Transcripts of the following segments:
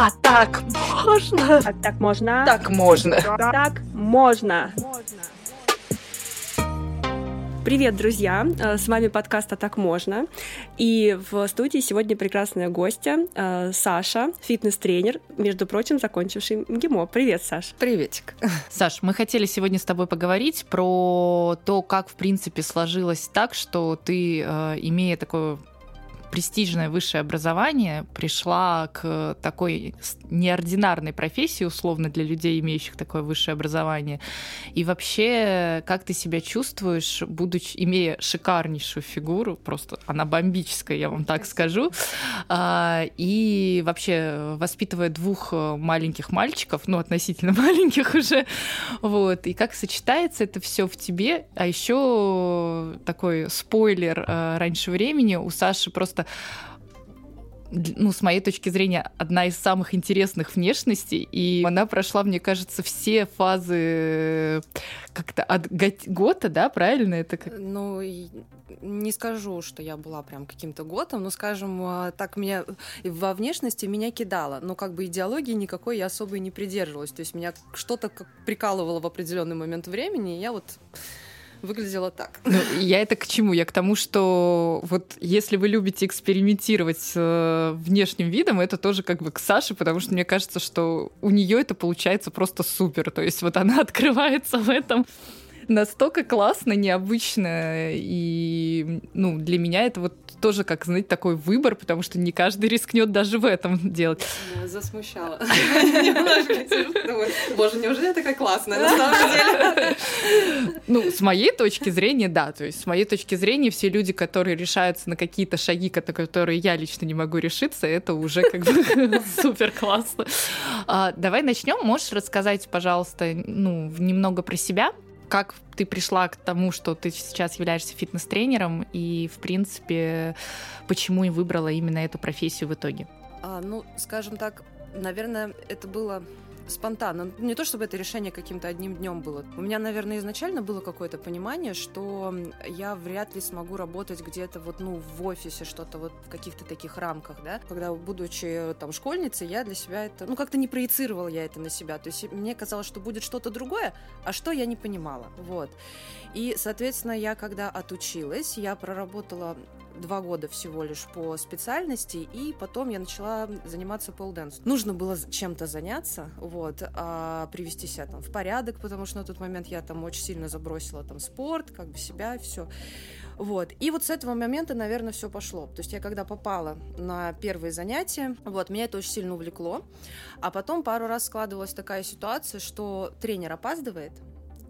А так можно? А так можно? Так можно. Так можно. Привет, друзья! Э, с вами подкаст «А так можно». И в студии сегодня прекрасная гостья э, Саша, фитнес-тренер, между прочим, закончивший МГИМО. Привет, Саш. Приветик. Саш, мы хотели сегодня с тобой поговорить про то, как, в принципе, сложилось так, что ты, э, имея такое престижное высшее образование, пришла к такой неординарной профессии, условно, для людей, имеющих такое высшее образование. И вообще, как ты себя чувствуешь, будучи, имея шикарнейшую фигуру, просто она бомбическая, я вам так скажу, а, и вообще воспитывая двух маленьких мальчиков, ну, относительно маленьких уже, вот, и как сочетается это все в тебе, а еще такой спойлер а, раньше времени, у Саши просто просто ну, с моей точки зрения, одна из самых интересных внешностей, и она прошла, мне кажется, все фазы как-то от гота, да, правильно это? Как... Ну, не скажу, что я была прям каким-то готом, но, скажем, а, так меня во внешности меня кидало, но как бы идеологии никакой я особо и не придерживалась, то есть меня что-то прикалывало в определенный момент времени, и я вот выглядело так. Ну, я это к чему? Я к тому, что вот если вы любите экспериментировать с э, внешним видом, это тоже как бы к Саше, потому что мне кажется, что у нее это получается просто супер. То есть вот она открывается в этом настолько классно, необычно, и ну, для меня это вот тоже, как, знаете, такой выбор, потому что не каждый рискнет даже в этом делать. Засмущала. Боже, неужели я такая классная на самом деле? Ну, с моей точки зрения, да. То есть, с моей точки зрения, все люди, которые решаются на какие-то шаги, на которые я лично не могу решиться, это уже как бы супер классно. А, давай начнем. Можешь рассказать, пожалуйста, ну, немного про себя? Как ты пришла к тому, что ты сейчас являешься фитнес-тренером, и, в принципе, почему и выбрала именно эту профессию в итоге? А, ну, скажем так, наверное, это было спонтанно. Не то чтобы это решение каким-то одним днем было. У меня, наверное, изначально было какое-то понимание, что я вряд ли смогу работать где-то вот, ну, в офисе, что-то вот в каких-то таких рамках, да. Когда, будучи там школьницей, я для себя это, ну, как-то не проецировала я это на себя. То есть мне казалось, что будет что-то другое, а что я не понимала. Вот. И, соответственно, я когда отучилась, я проработала два года всего лишь по специальности, и потом я начала заниматься полденс. Нужно было чем-то заняться, вот, а, привести себя там в порядок, потому что на тот момент я там очень сильно забросила там спорт, как бы себя, все. Вот. И вот с этого момента, наверное, все пошло. То есть я когда попала на первые занятия, вот, меня это очень сильно увлекло. А потом пару раз складывалась такая ситуация, что тренер опаздывает,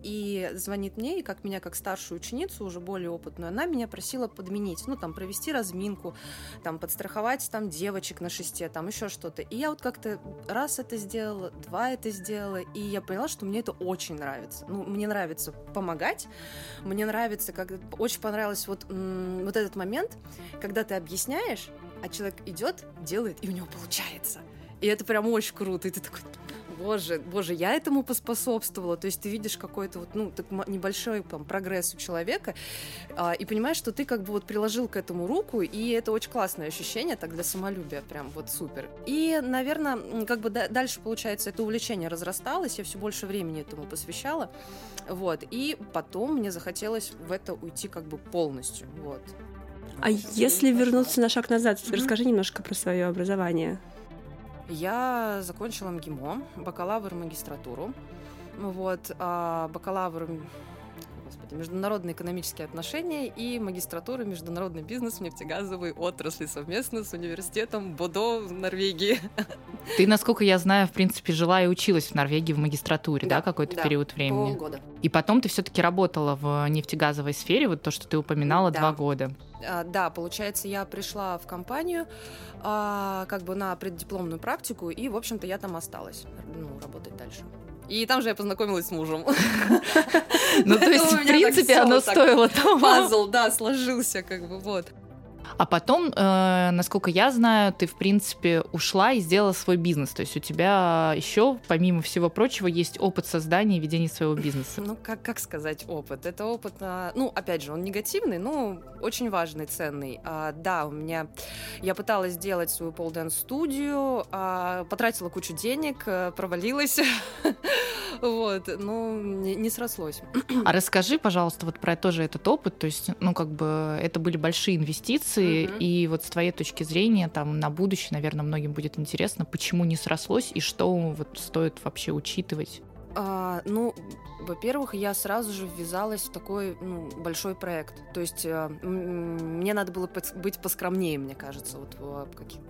и звонит мне, и как меня, как старшую ученицу, уже более опытную, она меня просила подменить, ну, там, провести разминку, там, подстраховать, там, девочек на шесте, там, еще что-то. И я вот как-то раз это сделала, два это сделала, и я поняла, что мне это очень нравится. Ну, мне нравится помогать, мне нравится, как очень понравилось вот, вот этот момент, когда ты объясняешь, а человек идет, делает, и у него получается. И это прям очень круто. И ты такой, боже, боже, я этому поспособствовала. То есть ты видишь какой-то вот, ну, так небольшой там, прогресс у человека а, и понимаешь, что ты как бы вот приложил к этому руку, и это очень классное ощущение, так для самолюбия прям вот супер. И, наверное, как бы дальше, получается, это увлечение разрасталось, я все больше времени этому посвящала, вот, и потом мне захотелось в это уйти как бы полностью, вот. А если вернуться на шаг назад, mm-hmm. расскажи немножко про свое образование. Я закончила МГИМО, бакалавр магистратуру. Вот, а бакалавр господи, международные экономические отношения и магистратура международный бизнес в нефтегазовой отрасли совместно с университетом Бодо в Норвегии. Ты, насколько я знаю, в принципе, жила и училась в Норвегии в магистратуре, да, да какой-то да, период времени? Полгода. И потом ты все-таки работала в нефтегазовой сфере, вот то, что ты упоминала, да. два года. А, да, получается, я пришла в компанию а, как бы на преддипломную практику, и, в общем-то, я там осталась, ну, работать дальше. И там же я познакомилась с мужем. Ну, то есть, в принципе, оно стоило того. Пазл, да, сложился, как бы, вот. А потом, э, насколько я знаю, ты, в принципе, ушла и сделала свой бизнес. То есть у тебя еще, помимо всего прочего, есть опыт создания и ведения своего бизнеса. Ну, как, как сказать опыт? Это опыт, ну, опять же, он негативный, но очень важный, ценный. А, да, у меня... Я пыталась сделать свою полденс-студию, а, потратила кучу денег, а, провалилась. Вот, ну, не срослось. А расскажи, пожалуйста, вот про тоже этот опыт. То есть, ну, как бы это были большие инвестиции, mm-hmm. и вот с твоей точки зрения, там, на будущее, наверное, многим будет интересно, почему не срослось и что вот стоит вообще учитывать. А, ну, во-первых, я сразу же ввязалась в такой ну, большой проект. То есть а, мне надо было быть поскромнее, мне кажется, вот в каких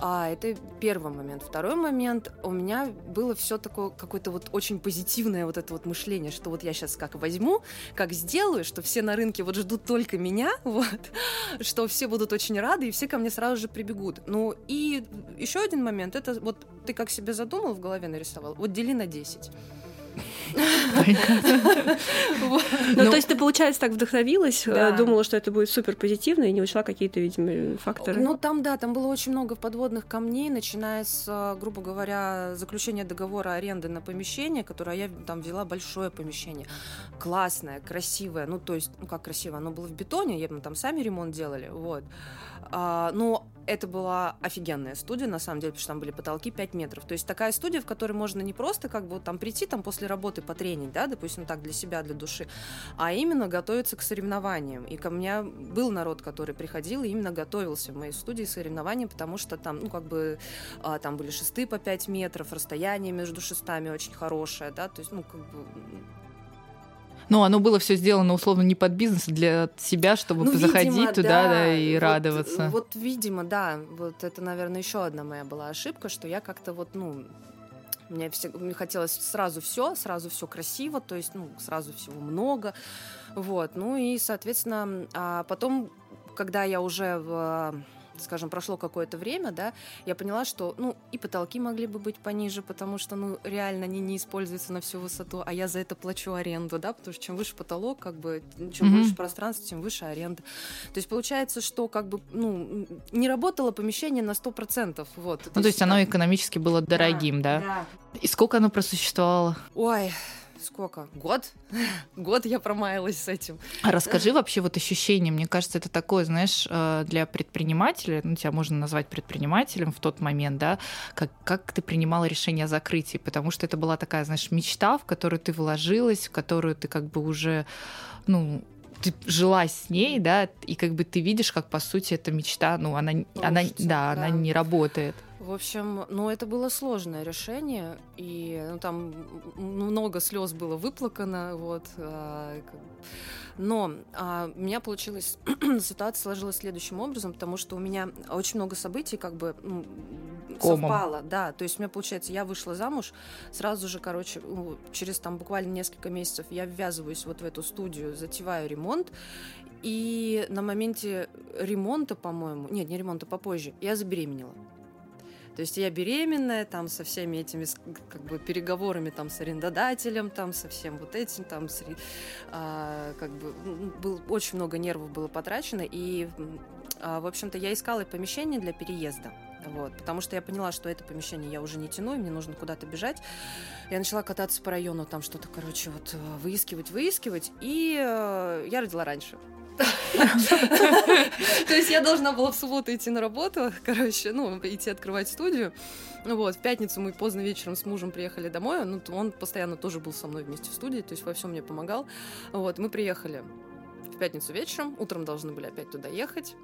а, это первый момент. Второй момент, у меня было все такое какое-то вот очень позитивное вот это вот мышление, что вот я сейчас как возьму, как сделаю, что все на рынке вот ждут только меня, вот, что все будут очень рады и все ко мне сразу же прибегут. Ну и еще один момент, это вот ты как себе задумал в голове нарисовал, вот дели на 10. Ну, то есть ты, получается, так вдохновилась, э, думала, что это будет супер позитивно и не учла какие-то, видимо, факторы. Ну, там, да, там было очень много подводных камней, начиная с, э, грубо говоря, заключения договора аренды на помещение, которое я там взяла большое помещение. Классное, красивое. Ну, то есть, ну, как красиво, оно было в бетоне, мы там сами ремонт делали, вот. А, но это была офигенная студия, на самом деле, потому что там были потолки 5 метров. То есть такая студия, в которой можно не просто как бы вот там прийти там после работы потренить, да, допустим, так для себя, для души, а именно готовиться к соревнованиям. И ко мне был народ, который приходил и именно готовился в моей студии соревнований, потому что там, ну, как бы, а, там были шесты по 5 метров, расстояние между шестами очень хорошее, да, то есть, ну, как бы, ну, оно было все сделано условно не под бизнес, а для себя, чтобы ну, заходить видимо, туда да, да, и вот, радоваться. Вот, видимо, да. Вот это, наверное, еще одна моя была ошибка, что я как-то вот, ну, мне, все, мне хотелось сразу все, сразу все красиво, то есть, ну, сразу всего много. Вот. Ну и, соответственно, а потом, когда я уже в скажем, прошло какое-то время, да, я поняла, что, ну, и потолки могли бы быть пониже, потому что, ну, реально они не используются на всю высоту, а я за это плачу аренду, да, потому что чем выше потолок, как бы, чем mm-hmm. выше пространство, тем выше аренда. То есть получается, что, как бы, ну, не работало помещение на 100%, вот. Ну, то есть, оно экономически было дорогим, да? Да. да. И сколько оно просуществовало? Ой, сколько? Год? Год я промаялась с этим. А расскажи вообще вот ощущение. Мне кажется, это такое, знаешь, э, для предпринимателя, ну, тебя можно назвать предпринимателем в тот момент, да, как, как ты принимала решение о закрытии, потому что это была такая, знаешь, мечта, в которую ты вложилась, в которую ты как бы уже, ну, ты жила с ней, да, и как бы ты видишь, как по сути эта мечта, ну, она, Рушится, она, да, да, она не работает. В общем, ну, это было сложное решение, и ну, там много слез было выплакано, вот. А, но а, у меня получилось, ситуация сложилась следующим образом, потому что у меня очень много событий как бы ну, совпало, да. То есть у меня получается, я вышла замуж, сразу же, короче, через там буквально несколько месяцев я ввязываюсь вот в эту студию, затеваю ремонт, и на моменте ремонта, по-моему, нет, не ремонта, попозже, я забеременела. То есть я беременная, там со всеми этими как бы переговорами там с арендодателем, там со всем вот этим, там с, а, как бы был очень много нервов было потрачено и а, в общем-то я искала помещение для переезда. Вот, потому что я поняла, что это помещение я уже не тяну, и мне нужно куда-то бежать. Я начала кататься по району, там что-то, короче, вот выискивать, выискивать, и э, я родила раньше. То есть я должна была в субботу идти на работу, короче, ну, идти открывать студию. Вот, в пятницу мы поздно вечером с мужем приехали домой, ну, он постоянно тоже был со мной вместе в студии, то есть во всем мне помогал. Вот, мы приехали в пятницу вечером, утром должны были опять туда ехать.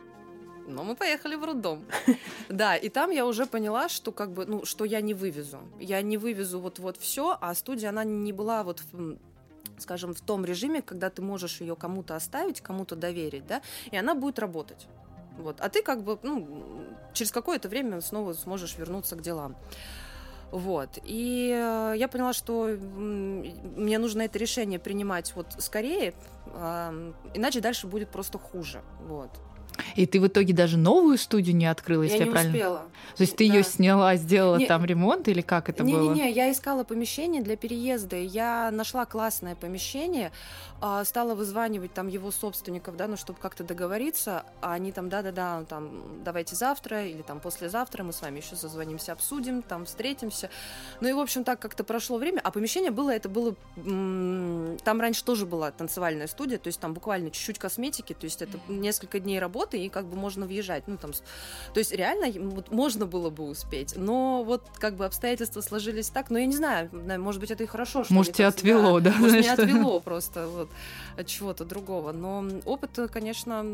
Но мы поехали в роддом. Да, и там я уже поняла, что как бы, ну, что я не вывезу. Я не вывезу вот-вот все, а студия, она не была вот скажем, в том режиме, когда ты можешь ее кому-то оставить, кому-то доверить, да, и она будет работать. Вот. А ты как бы ну, через какое-то время снова сможешь вернуться к делам. Вот. И э, я поняла, что мне нужно это решение принимать вот скорее, иначе дальше будет просто хуже. Вот. И ты в итоге даже новую студию не открыла, если я я не правильно... успела. То есть ты Да. ее сняла, сделала Не- там ремонт или как это было? Не-не-не, я искала помещение для переезда. Я нашла классное помещение, а, стала вызванивать там его собственников, да, ну, чтобы как-то договориться. А они там, да-да-да, там, давайте завтра или там послезавтра мы с вами еще созвонимся, обсудим, там, встретимся. Ну и, в общем, так как-то прошло время. А помещение было, это было... Там раньше тоже была танцевальная студия, то есть там буквально чуть-чуть косметики, то есть это несколько дней работы, и как бы можно въезжать. Ну, там, то есть реально вот можно было бы успеть, но вот как бы обстоятельства сложились так, но я не знаю, на- может быть, это и хорошо, что Может, тебя отвело, да, Может, знаешь, меня отвело просто вот от чего-то другого, но опыт, конечно,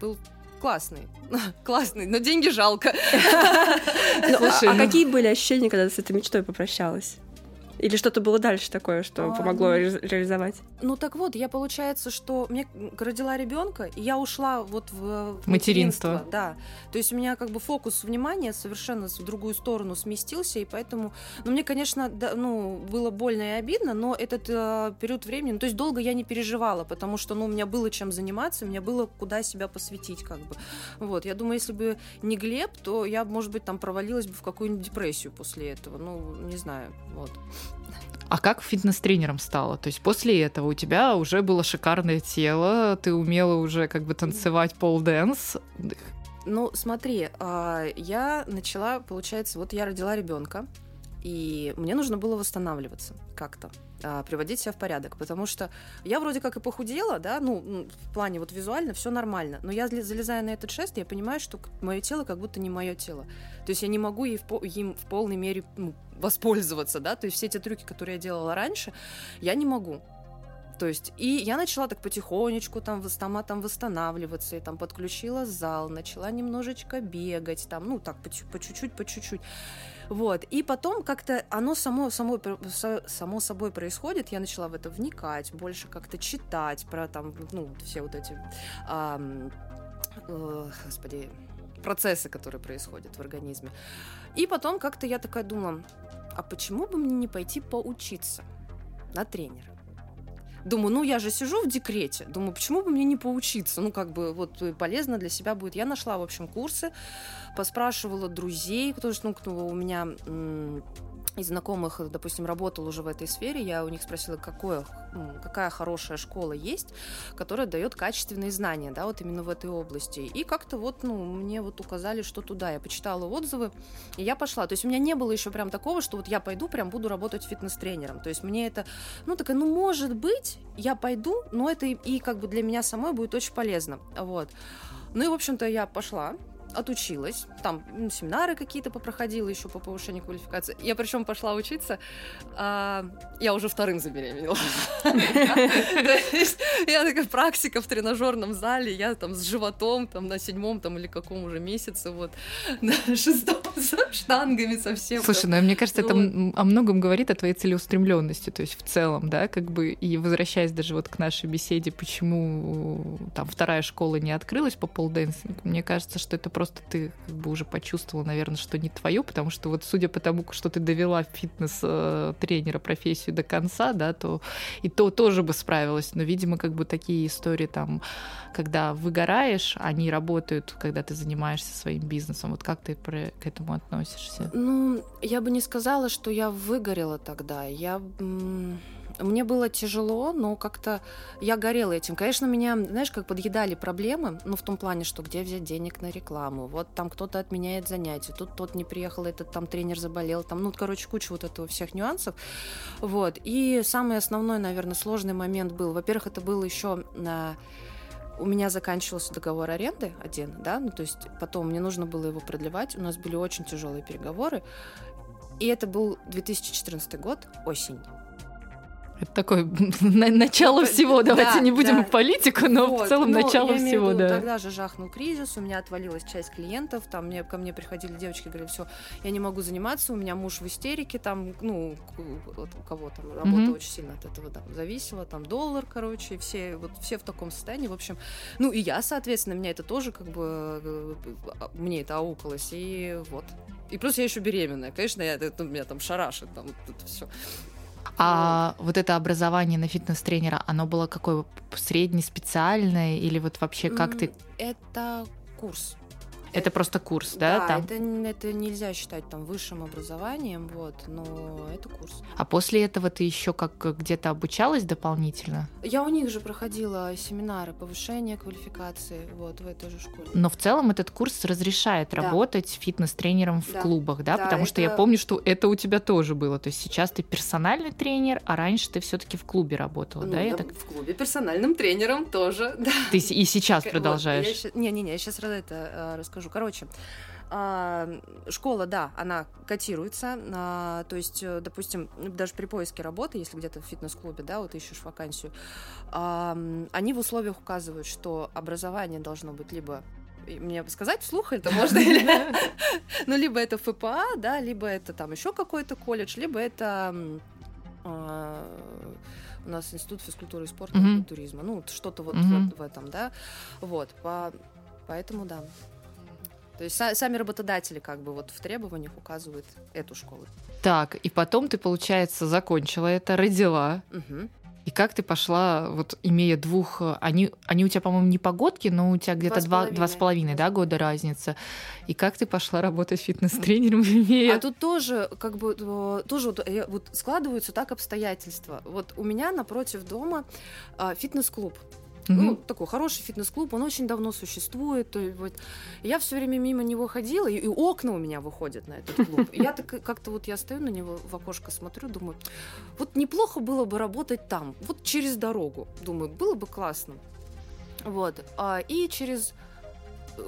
был классный, классный, но деньги жалко. Ну, а- Слушай, а ну- какие были ощущения, когда ты с этой мечтой попрощалась? Или что-то было дальше такое, что А, помогло ну, ре- реализовать? Ну так вот, я получается, что мне родила ребенка, и я ушла вот в, в Материнство. Да. То есть у меня как бы фокус внимания совершенно в другую сторону сместился, и поэтому, ну мне, конечно, да, ну было больно и обидно, но этот э, период времени, ну, то есть долго я не переживала, потому что, ну у меня было чем заниматься, у меня было куда себя посвятить, как бы. Вот, я думаю, если бы не Глеб, то я, может быть, там провалилась бы в какую-нибудь депрессию после этого, ну не знаю, вот. А как фитнес-тренером стала? То есть после этого у тебя уже было шикарное тело, ты умела уже как бы танцевать пол-дэнс. Ну, смотри, а, я начала, получается, вот я родила ребенка, и мне нужно было восстанавливаться как-то, а, приводить себя в порядок, потому что я вроде как и похудела, да, ну, в плане вот визуально все нормально, но я залезая на этот шест, я понимаю, что мое тело как будто не мое тело, то есть я не могу ей в им в полной мере ну, воспользоваться, да, то есть все эти трюки, которые я делала раньше, я не могу. То есть, и я начала так потихонечку там, сама там восстанавливаться, и там подключила зал, начала немножечко бегать, там, ну, так, по чуть-чуть, по чуть-чуть. Вот, и потом как-то оно само, само, само собой происходит, я начала в это вникать, больше как-то читать про там, ну, все вот эти, э, господи, процессы, которые происходят в организме. И потом как-то я такая думала, а почему бы мне не пойти поучиться на тренера? Думаю, ну я же сижу в декрете. Думаю, почему бы мне не поучиться? Ну, как бы вот э, полезно для себя будет. Я нашла, в общем, курсы, поспрашивала друзей, потому что, ну, у меня из знакомых, допустим, работал уже в этой сфере, я у них спросила, какое, какая хорошая школа есть, которая дает качественные знания, да, вот именно в этой области. И как-то вот, ну, мне вот указали, что туда. Я почитала отзывы, и я пошла. То есть у меня не было еще прям такого, что вот я пойду, прям буду работать фитнес-тренером. То есть мне это, ну, такая, ну, может быть, я пойду, но это и, и как бы для меня самой будет очень полезно. Вот. Ну и, в общем-то, я пошла, отучилась, там м, семинары какие-то попроходила еще по повышению квалификации. Я причем пошла учиться, а, я уже вторым забеременела. Я такая практика в тренажерном зале, я там с животом там на седьмом там или каком уже месяце, вот на шестом с штангами совсем. Слушай, ну мне кажется, это о многом говорит о твоей целеустремленности, то есть в целом, да, как бы, и возвращаясь даже вот к нашей беседе, почему там вторая школа не открылась по полденсингу, мне кажется, что это просто ты как бы уже почувствовала, наверное, что не твое, потому что вот судя по тому, что ты довела фитнес-тренера профессию до конца, да, то и то тоже бы справилась, но, видимо, как бы такие истории там, когда выгораешь, они работают, когда ты занимаешься своим бизнесом, вот как ты про- к этому относишься? Ну, я бы не сказала, что я выгорела тогда. Я мне было тяжело, но как-то я горела этим. Конечно, меня, знаешь, как подъедали проблемы, ну, в том плане, что где взять денег на рекламу, вот там кто-то отменяет занятия, тут тот не приехал, этот там тренер заболел, там, ну, короче, куча вот этого всех нюансов. Вот. И самый основной, наверное, сложный момент был, во-первых, это был еще на у меня заканчивался договор аренды один, да, ну то есть потом мне нужно было его продлевать, у нас были очень тяжелые переговоры, и это был 2014 год, осень. Это такое на- начало Ну, всего. Давайте да, не будем да. в политику, но Вот, в целом ну, начало я всего, виду, да. Тогда же жахнул кризис, у меня отвалилась часть клиентов, там мне, ко мне приходили девочки, говорили, все, я не могу заниматься, у меня муж в истерике, там, ну, у кого там работа Мгм. очень сильно от этого там зависела, там доллар, короче, все, вот все в таком состоянии, в общем, ну и я, соответственно, меня это тоже как бы, э, мне это аукалось, и вот. И плюс я еще беременная, конечно, я, это меня там шарашит, там вот это все. А вот это образование на фитнес-тренера, оно было какое среднеспециальное или вот вообще как ты... Это курс. Это просто курс, да? Да, там? Это, это нельзя считать там высшим образованием, вот, но это курс. А после этого ты еще как где-то обучалась дополнительно? Я у них же проходила семинары повышения квалификации, вот, в этой же школе. Но в целом этот курс разрешает Да. работать фитнес-тренером в Да. клубах, да? Да, Потому что я это- помню, что это у тебя тоже было. То есть сейчас ты персональный тренер, а раньше ты все-таки в клубе работала, Ну, да? Я я так... в клубе персональным тренером тоже, да. Ты и сейчас Вот, продолжаешь. я ща- Не-не-не, я сейчас это э, расскажу. Короче, а, школа, да, она котируется, а, то есть, э, допустим, даже при поиске работы, если где-то в фитнес-клубе, да, вот ищешь вакансию, а, они в условиях указывают, что образование должно быть либо мне сказать вслух это можно или ну либо это ФПА да либо это там еще какой-то колледж либо это у нас институт физкультуры и спорта и туризма. Ну что-то вот, вот в этом да. Вот по- поэтому да то есть са- сами работодатели как бы вот в требованиях указывают эту школу Так, и потом ты, получается, закончила это, родила. Мгм. И как ты пошла, вот имея двух... э, Они, они у тебя, по-моему, не погодки, но у тебя где-то два, два с половиной да, года разница. И как ты пошла работать фитнес-тренером, имея... А тут тоже, как бы, э, тоже вот, э, вот складываются так обстоятельства. Вот у меня напротив дома фитнес-клуб. Мгм. Ну, такой хороший фитнес-клуб, он очень давно существует. то вот. Я все время мимо него ходила, и, и окна у меня выходят на этот клуб. И я так как-то вот я стою на него в окошко смотрю, думаю, вот неплохо было бы работать там, вот через дорогу. Думаю, было бы классно. Вот. А, и через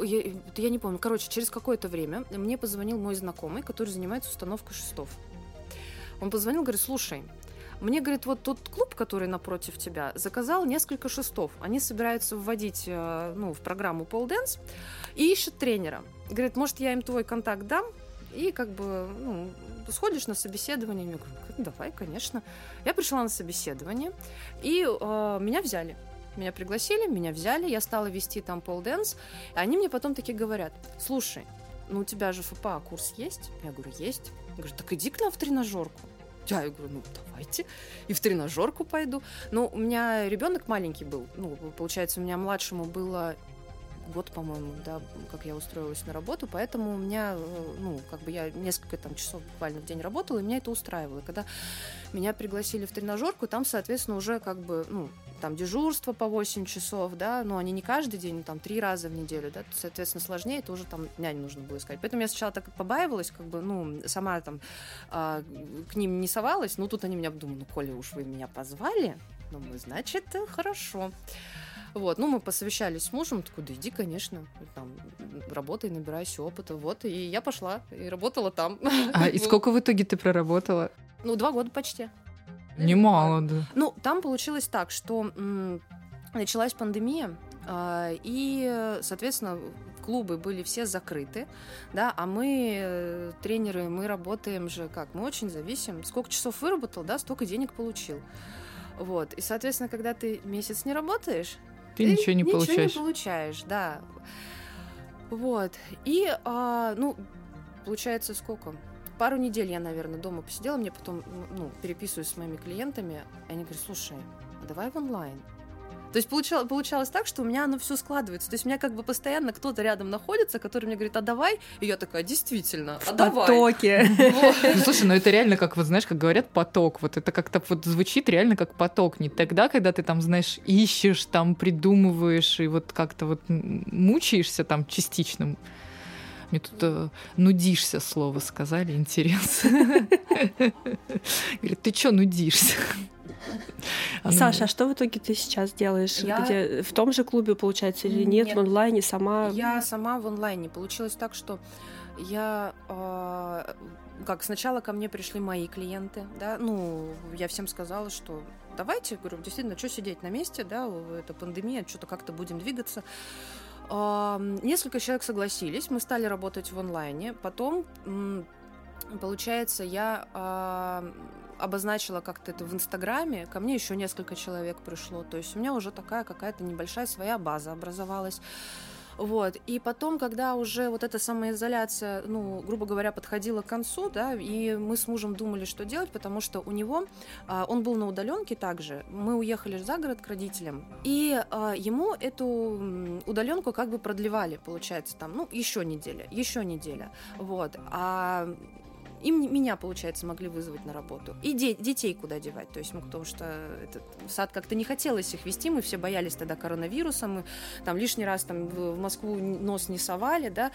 я, я не помню, короче, через какое-то время мне позвонил мой знакомый, который занимается установкой шестов. Он позвонил, говорит, слушай, мне, говорит, вот тот клуб, который напротив тебя, заказал несколько шестов. Они собираются вводить э, ну, в программу Pole Dance и ищут тренера. Говорит, может, я им твой контакт дам, и как бы ну, сходишь на собеседование. Я говорю, «Ну, давай, конечно. Я пришла на собеседование, и э, меня взяли. Меня пригласили, меня взяли, я стала вести там pole dance. И они мне потом такие говорят, слушай, ну у тебя же FPA курс есть? Я говорю, есть. Я говорю, так иди к нам в тренажерку. Я говорю, ну давайте, и в тренажерку пойду. Но у меня ребенок маленький был, ну, получается, у меня младшему было год, по-моему, да, как я устроилась на работу, поэтому у меня, э, ну, как бы я несколько там часов буквально в день работала, и меня это устраивало. Когда меня пригласили в тренажерку, там, соответственно, уже как бы, ну, там дежурство по 8 часов, да, но они не каждый день, там три раза в неделю, да, соответственно, сложнее, это уже там нянь нужно было искать. Поэтому я сначала так побаивалась, как бы, ну, сама там а, к ним не совалась, ну, тут они меня думают, ну, коли уж вы меня позвали, думаю, значит, э, хорошо. Вот, ну, мы посовещались с мужем, такой, да иди, конечно, там, работай, набирайся опыта, вот, и я пошла, и работала там. А, и Вот. сколько в итоге ты проработала? Ну, два года почти. Немало, да. Ну, там получилось так, что началась пандемия, а, и, соответственно, клубы были все закрыты, да, а мы, э, тренеры, мы работаем же как, мы очень зависим, сколько часов выработал, да, столько денег получил. Вот, и, соответственно, когда ты месяц не работаешь, Ты ничего не получаешь. не получаешь, да. Вот. И, а, ну, получается, сколько? Пару недель я, наверное, дома посидела, мне потом, ну, переписываюсь с моими клиентами, и они говорят, слушай, а давай в онлайн. То есть получалось, получалось так, что у меня оно все складывается. То есть у меня как бы постоянно кто-то рядом находится, который мне говорит, а давай. И я такая, действительно, а давай. Потоки. Вот. Ну, слушай, ну это реально, как вот знаешь, как говорят, поток. Вот это как-то вот звучит реально как поток. Не тогда, когда ты там, знаешь, ищешь, там придумываешь и вот как-то вот мучаешься там частично. Мне тут э, нудишься слово сказали, интересно. Говорит, ты чё нудишься? А ну, Саша, а что в итоге ты сейчас делаешь? Я- Где, в том же клубе, получается, или нет, Нет. в онлайне сама? Я сама в онлайне. Получилось так, что я э, как сначала ко мне пришли мои клиенты, да, ну я всем сказала, что давайте, говорю, действительно, что сидеть на месте, да, это пандемия, что-то как-то будем двигаться. Несколько человек согласились, мы стали работать в онлайне. Потом, получается, я обозначила как-то это в Инстаграме. Ко мне еще несколько человек пришло. То есть у меня уже такая какая-то небольшая своя база образовалась. Вот. И потом, когда уже вот эта самоизоляция, ну, грубо говоря, подходила к концу, да, и мы с мужем думали, что делать, потому что у него, а, он был на удаленке также, мы уехали за город к родителям, и а, ему эту удаленку как бы продлевали, получается, там, ну, еще неделя, еще неделя, вот. А им меня, получается, могли вызвать на работу. И де- детей куда девать. То есть, ну, потому что этот сад как-то не хотелось их вести, мы все боялись тогда коронавируса, мы там лишний раз там в Москву нос не совали, да.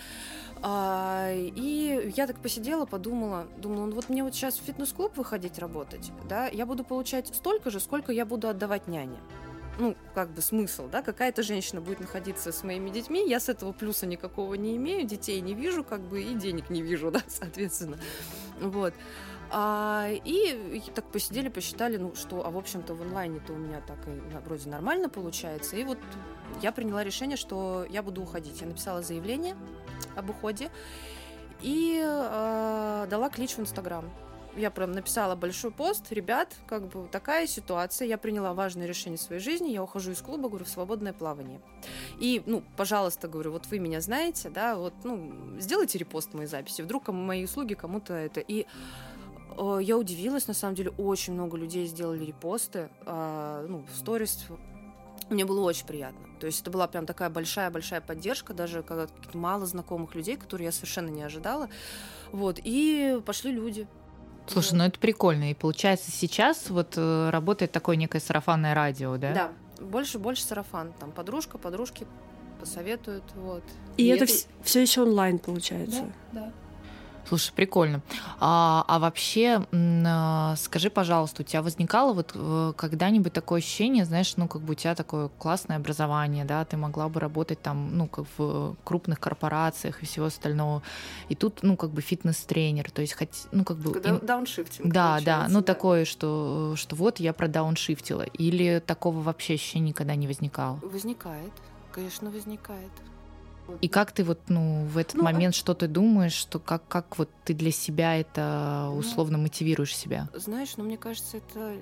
А, и я так посидела, подумала, думала, ну вот мне вот сейчас в фитнес-клуб выходить работать, да, я буду получать столько же, сколько я буду отдавать няне ну, как бы смысл, да, какая-то женщина будет находиться с моими детьми, я с этого плюса никакого не имею, детей не вижу, как бы, и денег не вижу, да, соответственно, вот. А, и так посидели, посчитали, ну что, а в общем-то в онлайне-то у меня так и вроде нормально получается. И вот я приняла решение, что я буду уходить. Я написала заявление об уходе и э, дала клич в Инстаграм я прям написала большой пост, ребят, как бы такая ситуация, я приняла важное решение в своей жизни, я ухожу из клуба, говорю, в свободное плавание. И, ну, пожалуйста, говорю, вот вы меня знаете, да, вот, ну, сделайте репост моей записи, вдруг мои услуги кому-то это. И э, я удивилась, на самом деле, очень много людей сделали репосты, э, ну, в сторис, мне было очень приятно. То есть это была прям такая большая-большая поддержка, даже когда мало знакомых людей, которые я совершенно не ожидала. Вот, и пошли люди. Слушай, ну это прикольно. И получается, сейчас вот э, работает такое некое сарафанное радио, да? Да, больше больше сарафан. Там подружка, подружки посоветуют, вот. И, и это, это все еще онлайн получается. Да, да. Слушай, прикольно. А, а вообще, а, скажи, пожалуйста, у тебя возникало вот э, когда-нибудь такое ощущение, знаешь, ну, как бы у тебя такое классное образование, да, ты могла бы работать там, ну, как в крупных корпорациях и всего остального, и тут, ну, как бы фитнес-тренер, то есть, хоть, ну, как бы... Когда дауншифтинг. Да, да, ну, да. такое, что, что вот я продауншифтила, или такого вообще ощущения никогда не возникало? Возникает, конечно, возникает. И как ты вот, ну, в этот ну, момент, что ты думаешь, что как, как вот ты для себя это ну, условно ну, мотивируешь себя? Знаешь, ну, мне кажется, это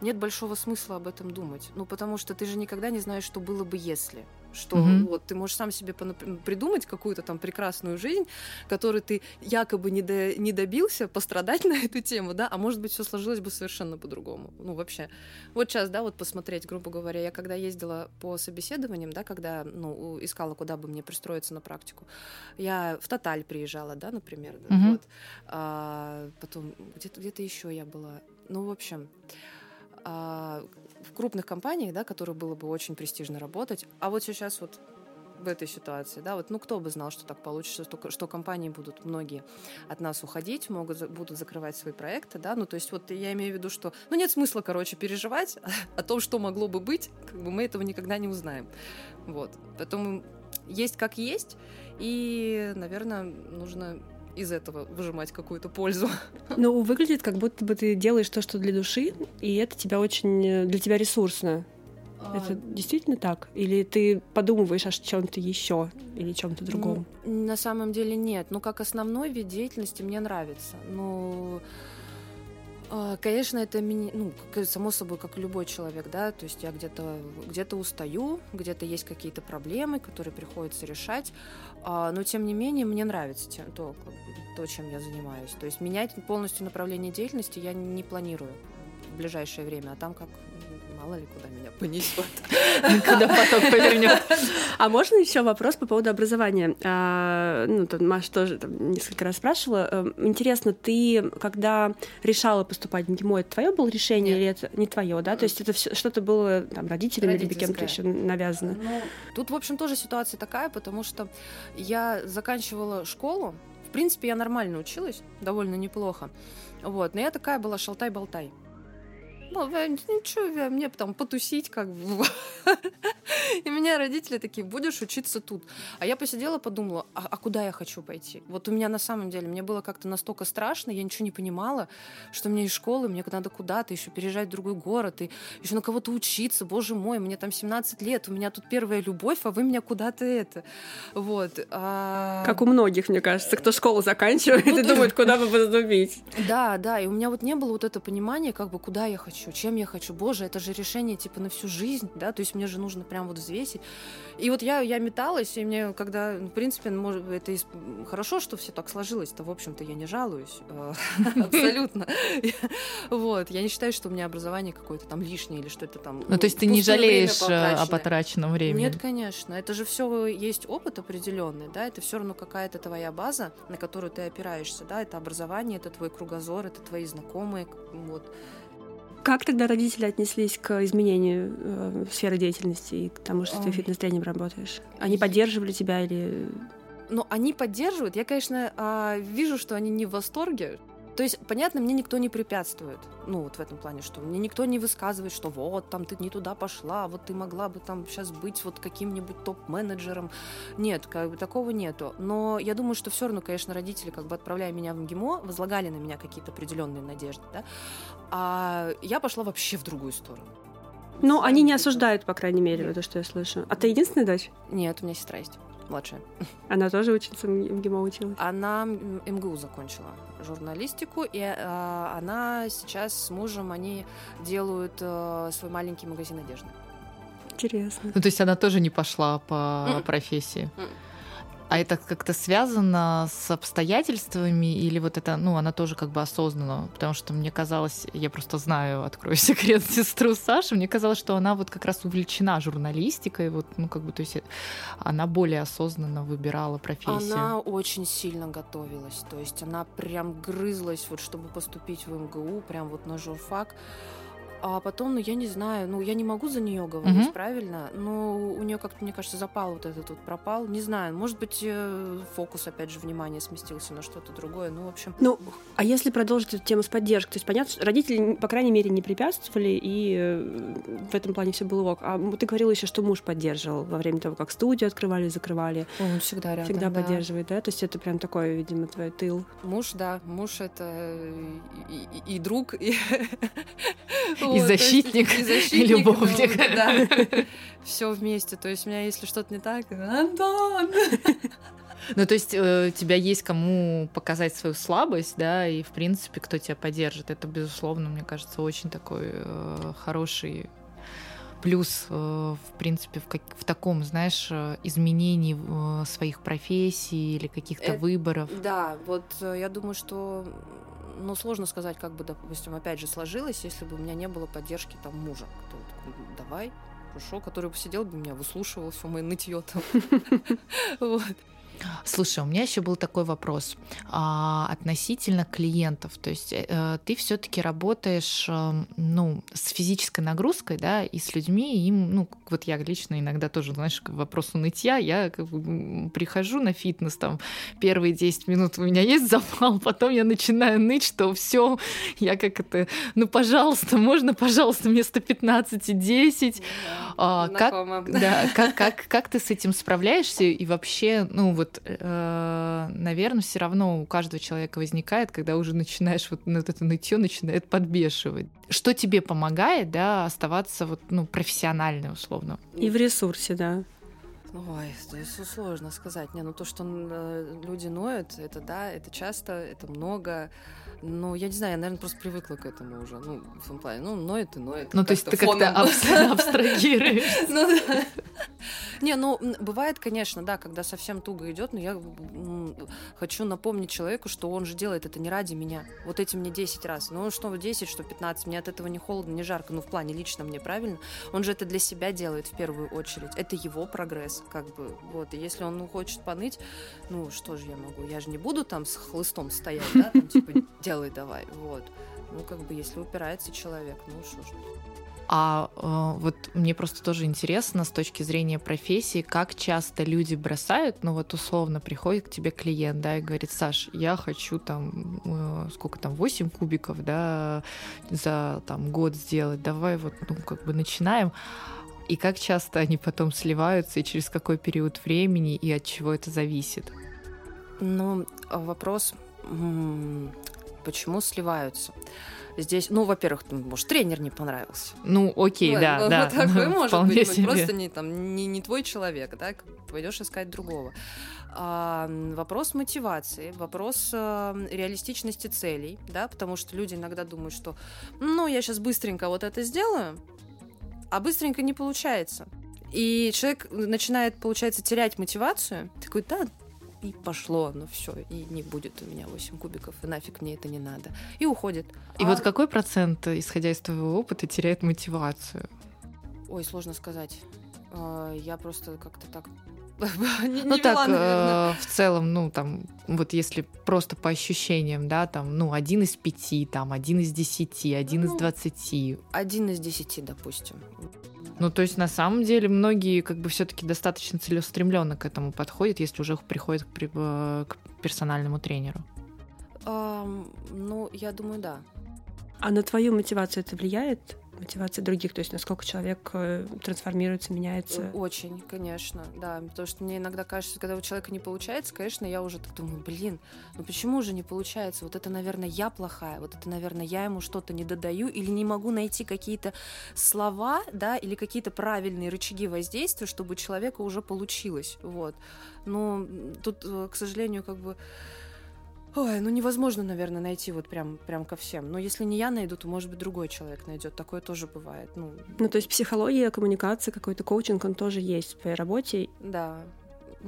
нет большого смысла об этом думать. Ну, потому что ты же никогда не знаешь, что было бы, если что угу. вот ты можешь сам себе придумать какую-то там прекрасную жизнь, которую ты якобы не, до, не добился, пострадать на эту тему, да, а может быть все сложилось бы совершенно по-другому. Ну вообще, вот сейчас, да, вот посмотреть, грубо говоря, я когда ездила по собеседованиям, да, когда ну искала, куда бы мне пристроиться на практику, я в Тоталь приезжала, да, например, угу. вот, а, потом где-то где-то еще я была, ну в общем а, в крупных компаниях, да, которые было бы очень престижно работать, а вот сейчас вот в этой ситуации, да, вот, ну, кто бы знал, что так получится, что, что компании будут многие от нас уходить, могут, будут закрывать свои проекты, да, ну, то есть вот я имею в виду, что, ну, нет смысла, короче, переживать о том, что могло бы быть, как бы мы этого никогда не узнаем, вот, поэтому есть как есть, и, наверное, нужно из этого выжимать какую-то пользу. Ну, выглядит, как будто бы ты делаешь то, что для души, и это тебя очень э, для тебя ресурсно. А... Это действительно так? Или ты подумываешь о чем-то еще или чем-то другом? Ну, на самом деле нет. Ну, как основной вид деятельности мне нравится. Но а, Конечно, это ну, само собой, как любой человек, да, то есть я где-то где устаю, где-то есть какие-то проблемы, которые приходится решать, а, но тем не менее мне нравится то, то, чем я занимаюсь. То есть менять полностью направление деятельности я не планирую в ближайшее время, а там как мало ли куда меня понесет. Куда поток повернет. А можно еще вопрос по поводу образования? А, ну, там Маша тоже несколько раз спрашивала. Эм, интересно, ты, когда решала поступать в МГИМО, это твое было решение или это не твое, да? То есть это что-то было там родителями или кем-то еще навязано? Ну, тут, в общем, тоже ситуация такая, потому что я заканчивала школу, в принципе, я нормально училась, довольно неплохо. Вот, но я такая была шалтай-болтай. Ну, ничего, мне там потусить как бы. И меня родители такие, будешь учиться тут. А я посидела, подумала, а, а куда я хочу пойти? Вот у меня на самом деле, мне было как-то настолько страшно, я ничего не понимала, что мне из школы, мне надо куда-то еще переезжать в другой город, и еще на кого-то учиться, боже мой, мне там 17 лет, у меня тут первая любовь, а вы меня куда-то это. Вот. А... Как у многих, мне кажется, кто школу заканчивает и думает, куда бы поступить. Да, да, и у меня вот не было вот это понимания, как бы, куда я хочу хочу, чем я хочу. Боже, это же решение типа на всю жизнь, да, то есть мне же нужно прям вот взвесить. И вот я, я металась, и мне когда, в принципе, может, это хорошо, что все так сложилось-то, в общем-то, я не жалуюсь э, абсолютно. Вот, я не считаю, что у меня образование какое-то там лишнее или что-то там. Ну, то есть ты не жалеешь э, о потраченном времени? Нет, конечно. Это же все есть опыт определенный, да, это все равно какая-то твоя база, на которую ты опираешься, да, это образование, это твой кругозор, это твои знакомые, вот. Как тогда родители отнеслись к изменению э, сферы деятельности и к тому, что ты фитнес-тренером работаешь? Они поддерживали тебя или... Ну, они поддерживают. Я, конечно, э, вижу, что они не в восторге, то есть, понятно, мне никто не препятствует. Ну, вот в этом плане, что мне никто не высказывает, что вот, там, ты не туда пошла, вот ты могла бы там сейчас быть вот каким-нибудь топ-менеджером. Нет, как бы такого нету. Но я думаю, что все равно, конечно, родители, как бы отправляя меня в МГИМО, возлагали на меня какие-то определенные надежды, да. А я пошла вообще в другую сторону. Ну, они не осуждают, по крайней мере, это что я слышу. А ты единственная дочь? Нет, у меня сестра есть младшая. Она тоже учится МГИМО училась? Она МГУ закончила журналистику, и э, она сейчас с мужем, они делают э, свой маленький магазин одежды. Интересно. Ну, то есть она тоже не пошла по mm. профессии? Mm. А это как-то связано с обстоятельствами или вот это, ну, она тоже как бы осознанно? Потому что мне казалось, я просто знаю, открою секрет сестру Саши, мне казалось, что она вот как раз увлечена журналистикой, вот, ну, как бы, то есть она более осознанно выбирала профессию. Она очень сильно готовилась, то есть она прям грызлась, вот, чтобы поступить в МГУ, прям вот на журфак. А потом, ну, я не знаю, ну, я не могу за нее говорить, угу. правильно, но у нее как-то, мне кажется, запал вот этот вот пропал. Не знаю, может быть, э, фокус, опять же, внимания сместился на что-то другое, ну, в общем. Ну, а если продолжить эту тему с поддержкой, то есть, понятно, что родители, по крайней мере, не препятствовали, и э, в этом плане все было ок. А ты говорила еще, что муж поддерживал во время того, как студию открывали, закрывали. Он всегда рядом, Всегда да. поддерживает, да? То есть это прям такой, видимо, твой тыл. Муж, да, муж это и, и, и друг, и и защитник, и, защитник, и любовник. Ну, да, все вместе. То есть у меня, если что-то не так, Антон! Ну, то есть э, у тебя есть кому показать свою слабость, да, и, в принципе, кто тебя поддержит. Это, безусловно, мне кажется, очень такой э, хороший плюс, э, в принципе, в, как, в таком, знаешь, э, изменении э, своих профессий или каких-то э, выборов. Да, вот я думаю, что ну, сложно сказать, как бы, допустим, опять же, сложилось, если бы у меня не было поддержки там мужа, кто такой, давай, хорошо, который бы сидел бы меня, выслушивал все мое нытье там. Вот. Слушай, у меня еще был такой вопрос а, относительно клиентов. То есть э, ты все-таки работаешь, э, ну, с физической нагрузкой, да, и с людьми, и им, ну, вот я лично иногда тоже, знаешь, к вопросу нытья, я как бы прихожу на фитнес, там, первые 10 минут у меня есть запал, потом я начинаю ныть, что все, я как это, ну, пожалуйста, можно, пожалуйста, вместо 15 10. А, как, да, как, как, как ты с этим справляешься и вообще, ну, вот э, наверное, все равно у каждого человека возникает, когда уже начинаешь вот, вот это нытье начинает подбешивать. Что тебе помогает, да, оставаться вот, ну, профессиональной, условно? И в ресурсе, да. Ой, это сложно сказать. Не, ну то, что э, люди ноют, это да, это часто, это много. Ну, я не знаю, я, наверное, просто привыкла к этому уже. Ну, в том плане, ну, ноет и ноет. Ну, то есть ты как-то абстрагируешь. Ну, да. Не, ну, бывает, конечно, да, когда совсем туго идет, но я хочу напомнить человеку, что он же делает это не ради меня. Вот эти мне 10 раз. Ну, что 10, что 15, мне от этого не холодно, не жарко. Ну, в плане лично мне, правильно? Он же это для себя делает в первую очередь. Это его прогресс, как бы. Вот, и если он ну, хочет поныть, ну, что же я могу? Я же не буду там с хлыстом стоять, да, там, типа, делай давай, вот. Ну, как бы, если упирается человек, ну, что ж. А э, вот мне просто тоже интересно с точки зрения профессии, как часто люди бросают, ну вот условно приходит к тебе клиент, да, и говорит, Саш, я хочу там, э, сколько там, 8 кубиков, да, за там год сделать, давай вот, ну, как бы начинаем. И как часто они потом сливаются, и через какой период времени, и от чего это зависит? Ну, вопрос Почему сливаются? Здесь, ну, во-первых, может, тренер не понравился. Ну, окей, Ну, да, ну, да. такое может быть, себе. просто не, там, не, не твой человек, да, пойдешь искать другого. А, вопрос мотивации, вопрос э, реалистичности целей, да, потому что люди иногда думают, что, ну, я сейчас быстренько вот это сделаю, а быстренько не получается. И человек начинает, получается, терять мотивацию, такой, да, и пошло, ну все, и не будет у меня 8 кубиков, и нафиг мне это не надо. И уходит. И А- вот какой процент, исходя из твоего опыта, теряет мотивацию? Ой, сложно сказать. А, Я просто как-то так не, Ну не так, вела, э, в целом, ну там, вот если просто по ощущениям, да, там, ну, один из пяти, там, один из десяти, один из Ну. двадцати. Один из десяти, допустим. Ну, то есть, на самом деле, многие как бы все-таки достаточно целеустремленно к этому подходят, если уже приходят к, э, к персональному тренеру. Ну, я думаю, да. А на твою мотивацию это влияет? Мотивация других, то есть насколько человек э, трансформируется, меняется? Очень, конечно, да. Потому что мне иногда кажется, когда у человека не получается, конечно, я уже так думаю, блин, ну почему же не получается? Вот это, наверное, я плохая, вот это, наверное, я ему что-то не додаю или не могу найти какие-то слова, да, или какие-то правильные рычаги воздействия, чтобы у человека уже получилось, вот. Но тут, э, к сожалению, как бы Ой, ну невозможно, наверное, найти вот прям, прям ко всем. Но если не я найду, то, может быть, другой человек найдет. Такое тоже бывает. Ну, Ну, то есть психология, коммуникация, какой-то коучинг, он тоже есть в твоей работе. да.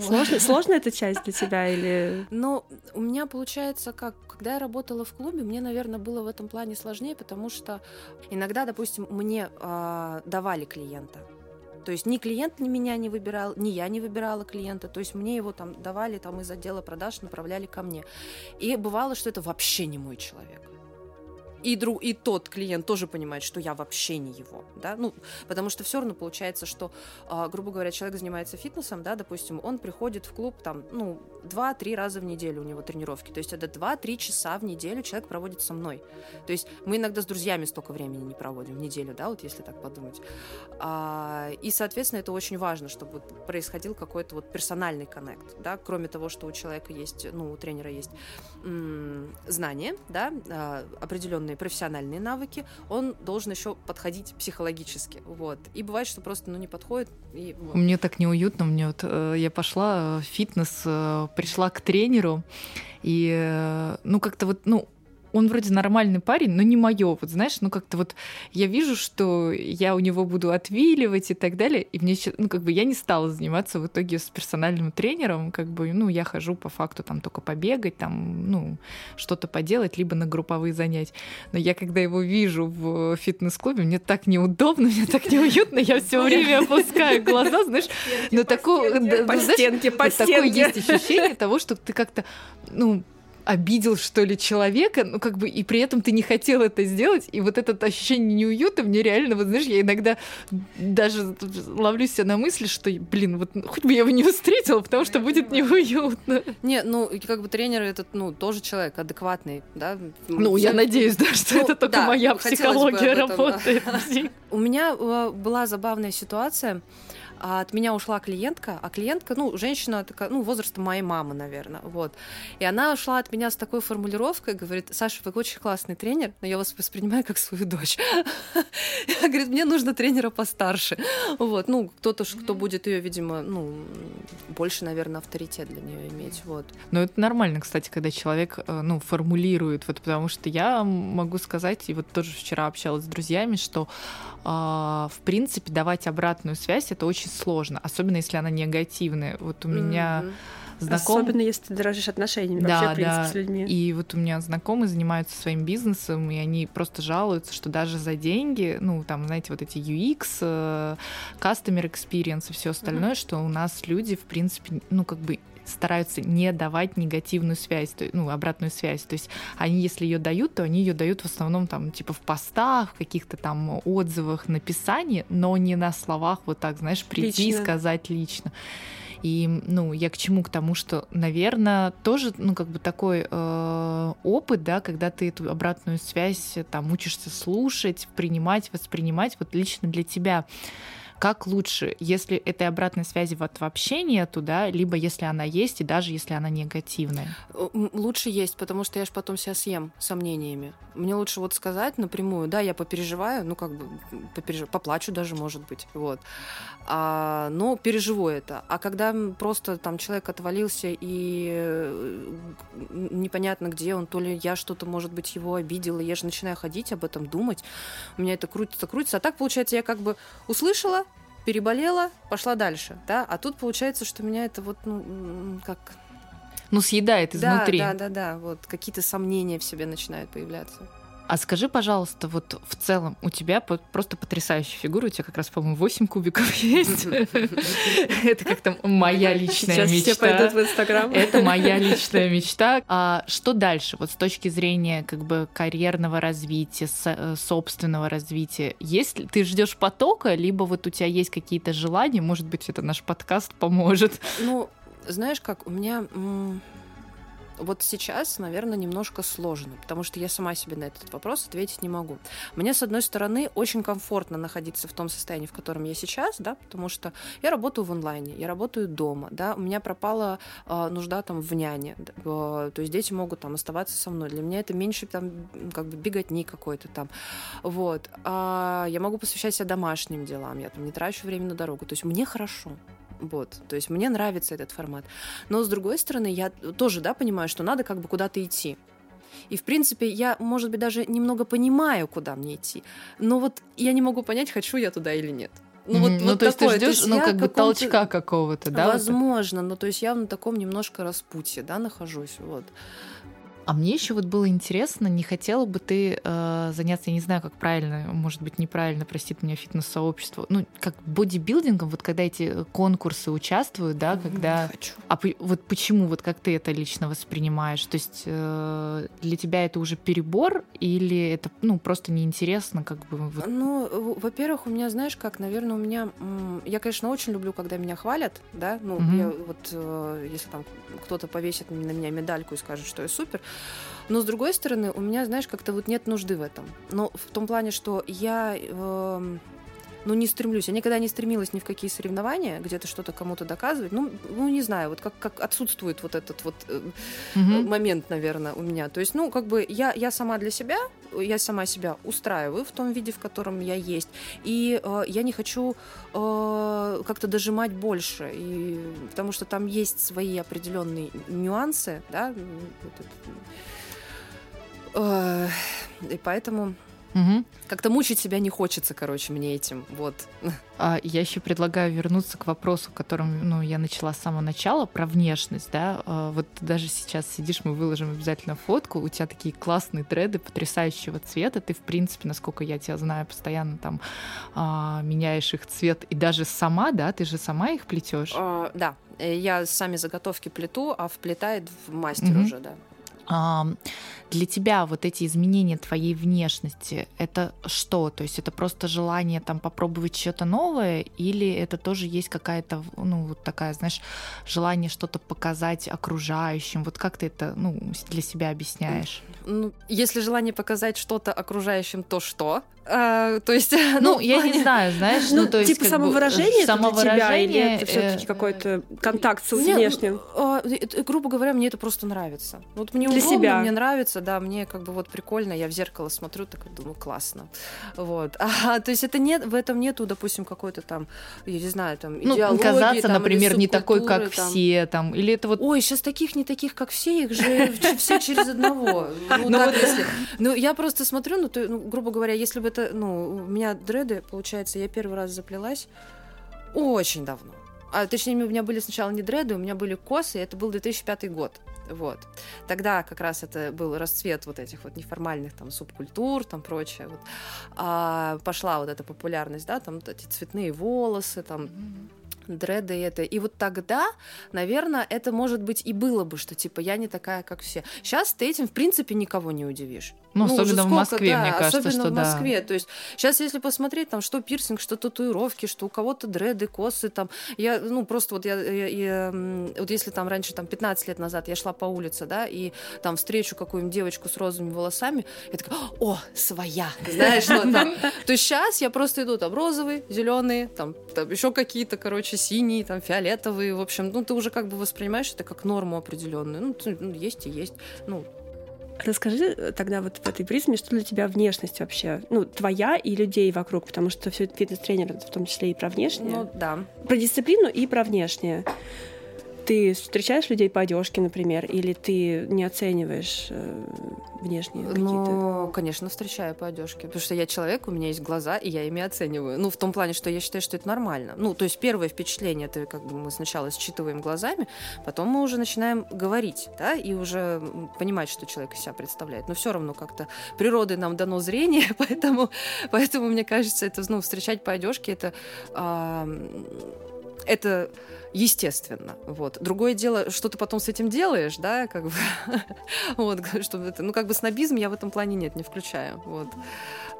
Сложно, сложно эта часть для тебя или... Но у меня получается как, когда я работала в клубе, мне, наверное, было в этом плане сложнее, потому что иногда, допустим, мне а, давали клиента. То есть ни клиент ни меня не выбирал, ни я не выбирала клиента. То есть мне его там давали там из отдела продаж, направляли ко мне. И бывало, что это вообще не мой человек. И, друг, и тот клиент тоже понимает, что я вообще не его, да, ну, потому что все равно получается, что, а, грубо говоря, человек занимается фитнесом, да, допустим, он приходит в клуб там, ну, 2-3 раза в неделю у него тренировки, то есть это 2-3 часа в неделю человек проводит со мной, то есть мы иногда с друзьями столько времени не проводим в неделю, да, вот если так подумать, А, и, соответственно, это очень важно, чтобы происходил какой-то вот персональный коннект, да, кроме того, что у человека есть, ну, у тренера есть знания, да, а, определенные профессиональные навыки, он должен еще подходить психологически, вот. И бывает, что просто, ну, не подходит. И, вот. Мне так неуютно, мне вот э, я пошла в фитнес, э, пришла к тренеру, и э, ну как-то вот, ну он вроде нормальный парень, но не мое. Вот знаешь, ну как-то вот я вижу, что я у него буду отвиливать и так далее, и мне, ну как бы я не стала заниматься в итоге с персональным тренером, как бы, ну я хожу по факту там только побегать, там, ну что-то поделать, либо на групповые занятия. Но я когда его вижу в фитнес-клубе, мне так неудобно, мне так неуютно, я все время опускаю глаза, знаешь, но такое, По стенке, по вот такое стенке. есть ощущение того, что ты как-то, ну, обидел, что ли, человека, ну, как бы, и при этом ты не хотел это сделать, и вот это ощущение неуюта мне реально, вот знаешь, я иногда даже ловлю себя на мысли, что, блин, вот хоть бы я его не встретила, потому что будет неуютно. Не, ну, как бы тренер этот, ну, тоже человек адекватный, да. Ну, я надеюсь, да, что Ну, это только да, моя психология работает. У меня э, была забавная ситуация. А От меня ушла клиентка, а клиентка, ну, женщина такая, ну, возраста моей мамы, наверное, вот. И она ушла от меня с такой формулировкой, говорит, Саша, вы очень классный тренер, но я вас воспринимаю как свою дочь. Говорит, мне нужно тренера постарше. Вот, ну, кто-то, кто будет ее, видимо, ну, больше, наверное, авторитет для нее иметь, вот. Но это нормально, кстати, когда человек, э, ну, формулирует, вот потому что я могу сказать, и вот тоже вчера общалась с друзьями, что, а, в принципе, давать обратную связь это очень сложно, особенно если она негативная. Вот у меня Мгм. знаком... Особенно, если ты дорожишь отношениями Да, вообще, в принципе, да. с людьми. И вот у меня знакомые занимаются своим бизнесом, и они просто жалуются, что даже за деньги, ну, там, знаете, вот эти UX, э, customer experience и все остальное, что у нас люди, в принципе, ну, как бы стараются не давать негативную связь, то, есть, ну, обратную связь. То есть они, если ее дают, то они ее дают в основном там, типа, в постах, в каких-то там отзывах, написании, но не на словах вот так, знаешь, прийти и Лично. сказать лично. И, ну, я к чему? К тому, что, наверное, тоже, ну, как бы такой э, опыт, да, когда ты эту обратную связь там учишься слушать, принимать, воспринимать, вот лично для тебя. Как лучше, если этой обратной связи вот вообще нету, да, либо если она есть, и даже если она негативная? Лучше есть, потому что я же потом себя съем сомнениями. Мне лучше вот сказать напрямую, да, я попереживаю, ну, как бы, попережив... поплачу даже, может быть, вот. А, но переживу это. А когда просто там человек отвалился и э, непонятно где он, то ли я что-то, может быть, его обидела, я же начинаю ходить об этом, думать, у меня это крутится, крутится. А так, получается, я как бы услышала, переболела, пошла дальше, да, а тут получается, что меня это вот, ну, как... Ну, съедает изнутри. Да, да, да, да, вот какие-то сомнения в себе начинают появляться. А скажи, пожалуйста, вот в целом у тебя просто потрясающая фигура, у тебя как раз, по-моему, 8 кубиков есть. Это как-то моя личная мечта. все пойдут в Инстаграм. Это моя личная мечта. А что дальше, вот с точки зрения как бы карьерного развития, э, собственного развития? Есть ты ждешь потока, либо вот у тебя есть какие-то желания? Может быть, это наш подкаст поможет? Ну, знаешь как, у меня вот сейчас, наверное, немножко сложно, потому что я сама себе на этот вопрос ответить не могу. Мне, с одной стороны, очень комфортно находиться в том состоянии, в котором я сейчас, да, потому что я работаю в онлайне, я работаю дома, да, у меня пропала э, нужда там в няне, э, то есть дети могут там оставаться со мной. Для меня это меньше там как бы беготни какой-то там, вот. А я могу посвящать себя домашним делам, я там не трачу время на дорогу, то есть мне хорошо, вот, то есть мне нравится этот формат. Но с другой стороны, я тоже, да, понимаю, что надо как бы куда-то идти. И, в принципе, я, может быть, даже немного понимаю, куда мне идти. Но вот я не могу понять, хочу я туда или нет. Ну, вот, ну вот то есть такое. ты ждешь, ну, как бы толчка какого-то, да? Возможно, вот? но то есть я на таком немножко распутье, да, нахожусь, вот. А мне еще вот было интересно, не хотела бы ты э, заняться, я не знаю, как правильно, может быть, неправильно, простит меня фитнес-сообщество, ну, как бодибилдингом, вот когда эти конкурсы участвуют, да, когда... Не хочу. А вот почему, вот как ты это лично воспринимаешь? То есть э, для тебя это уже перебор или это, ну, просто неинтересно, как бы? Вот... Ну, во-первых, у меня, знаешь, как, наверное, у меня... Я, конечно, очень люблю, когда меня хвалят, да, ну, угу. я вот, э, если там кто-то повесит на меня медальку и скажет, что я супер, но с другой стороны, у меня, знаешь, как-то вот нет нужды в этом. Но в том плане, что я э, ну, не стремлюсь. Я никогда не стремилась ни в какие соревнования, где-то что-то кому-то доказывать. Ну, ну, не знаю, вот как, как отсутствует вот этот вот э, момент, наверное, у меня. То есть, ну, как бы я, я сама для себя, я сама себя устраиваю в том виде, в котором я есть. И э, я не хочу э, как-то дожимать больше, и, потому что там есть свои определенные нюансы, да, и поэтому Угу. Как-то мучить себя не хочется, короче, мне этим. Вот. А я еще предлагаю вернуться к вопросу, которым ну, я начала с самого начала, про внешность. Да? А вот даже сейчас сидишь, мы выложим обязательно фотку. У тебя такие классные дреды потрясающего цвета. Ты, в принципе, насколько я тебя знаю, постоянно там а, меняешь их цвет. И даже сама, да, ты же сама их плетешь? А, да, я сами заготовки плету, а вплетает в мастер угу. уже, да для тебя вот эти изменения твоей внешности, это что? То есть это просто желание там попробовать что-то новое, или это тоже есть какая-то, ну, вот такая, знаешь, желание что-то показать окружающим? Вот как ты это, ну, для себя объясняешь? Ну, если желание показать что-то окружающим, то что? А, то есть, ну, ну я не знаю, знаешь, ну, ну то есть типа самовыражение, самовыражение тебя, или это все-таки э, какой-то контакт с внешним? А, грубо говоря, мне это просто нравится. Вот мне для удобно, себя. мне нравится, да, мне как бы вот прикольно, я в зеркало смотрю, так думаю, классно, вот. А, то есть это нет, в этом нету, допустим, какой-то там, я не знаю, там ну, казаться, там, например, не такой, как там. все, там, или это вот. Ой, сейчас таких не таких, как все, их же все через одного. Ну, ну так, если. Ну я просто смотрю, ну, то, ну, грубо говоря, если бы это, ну, у меня дреды, получается, я первый раз заплелась очень давно. А точнее, у меня были сначала не дреды, у меня были косы, это был 2005 год. Вот. Тогда как раз это был расцвет вот этих вот неформальных там субкультур, там прочее. Вот. А, пошла вот эта популярность, да, там вот эти цветные волосы, там дреды это. И вот тогда, наверное, это может быть и было бы, что типа я не такая, как все. Сейчас ты этим, в принципе, никого не удивишь. Ну, Ну, особенно уже в Москве, сколько, мне да, кажется, особенно что в да. Москве. То есть сейчас, если посмотреть, там, что пирсинг, что татуировки, что у кого-то дреды, косы, там, я, ну, просто вот я, я- я, вот если там раньше, там, 15 лет назад я шла по улице, да, и там встречу какую-нибудь девочку с розовыми волосами, я такая, о, своя, знаешь, вот там. То есть сейчас я просто иду, там, розовые, зеленые, там, там еще какие-то, короче, синие, там, фиолетовые, в общем, ну, ты уже как бы воспринимаешь это как норму определенную. Ну, ну, есть и есть. Ну, Расскажи э, тогда вот в этой призме, что для тебя внешность вообще? Ну, твоя и людей вокруг, потому что все это фитнес-тренер, в том числе и про внешнее. ну, да. Про дисциплину и про внешнее. Ты встречаешь людей по одежке, например, или ты не оцениваешь э, внешние какие-то? Ну, конечно, встречаю по одежке. Потому что я человек, у меня есть глаза, и я ими оцениваю. Ну, в том плане, что я считаю, что это нормально. Ну, то есть первое впечатление, это как бы мы сначала считываем глазами, потом мы уже начинаем говорить, да, и уже понимать, что человек из себя представляет. Но все равно как-то природой нам дано зрение, поэтому, поэтому мне кажется, это, ну, встречать по одежке, это, м, это естественно. Вот. Другое дело, что ты потом с этим делаешь, да, как бы, вот, чтобы это, ну, как бы снобизм я в этом плане нет, не включаю, вот.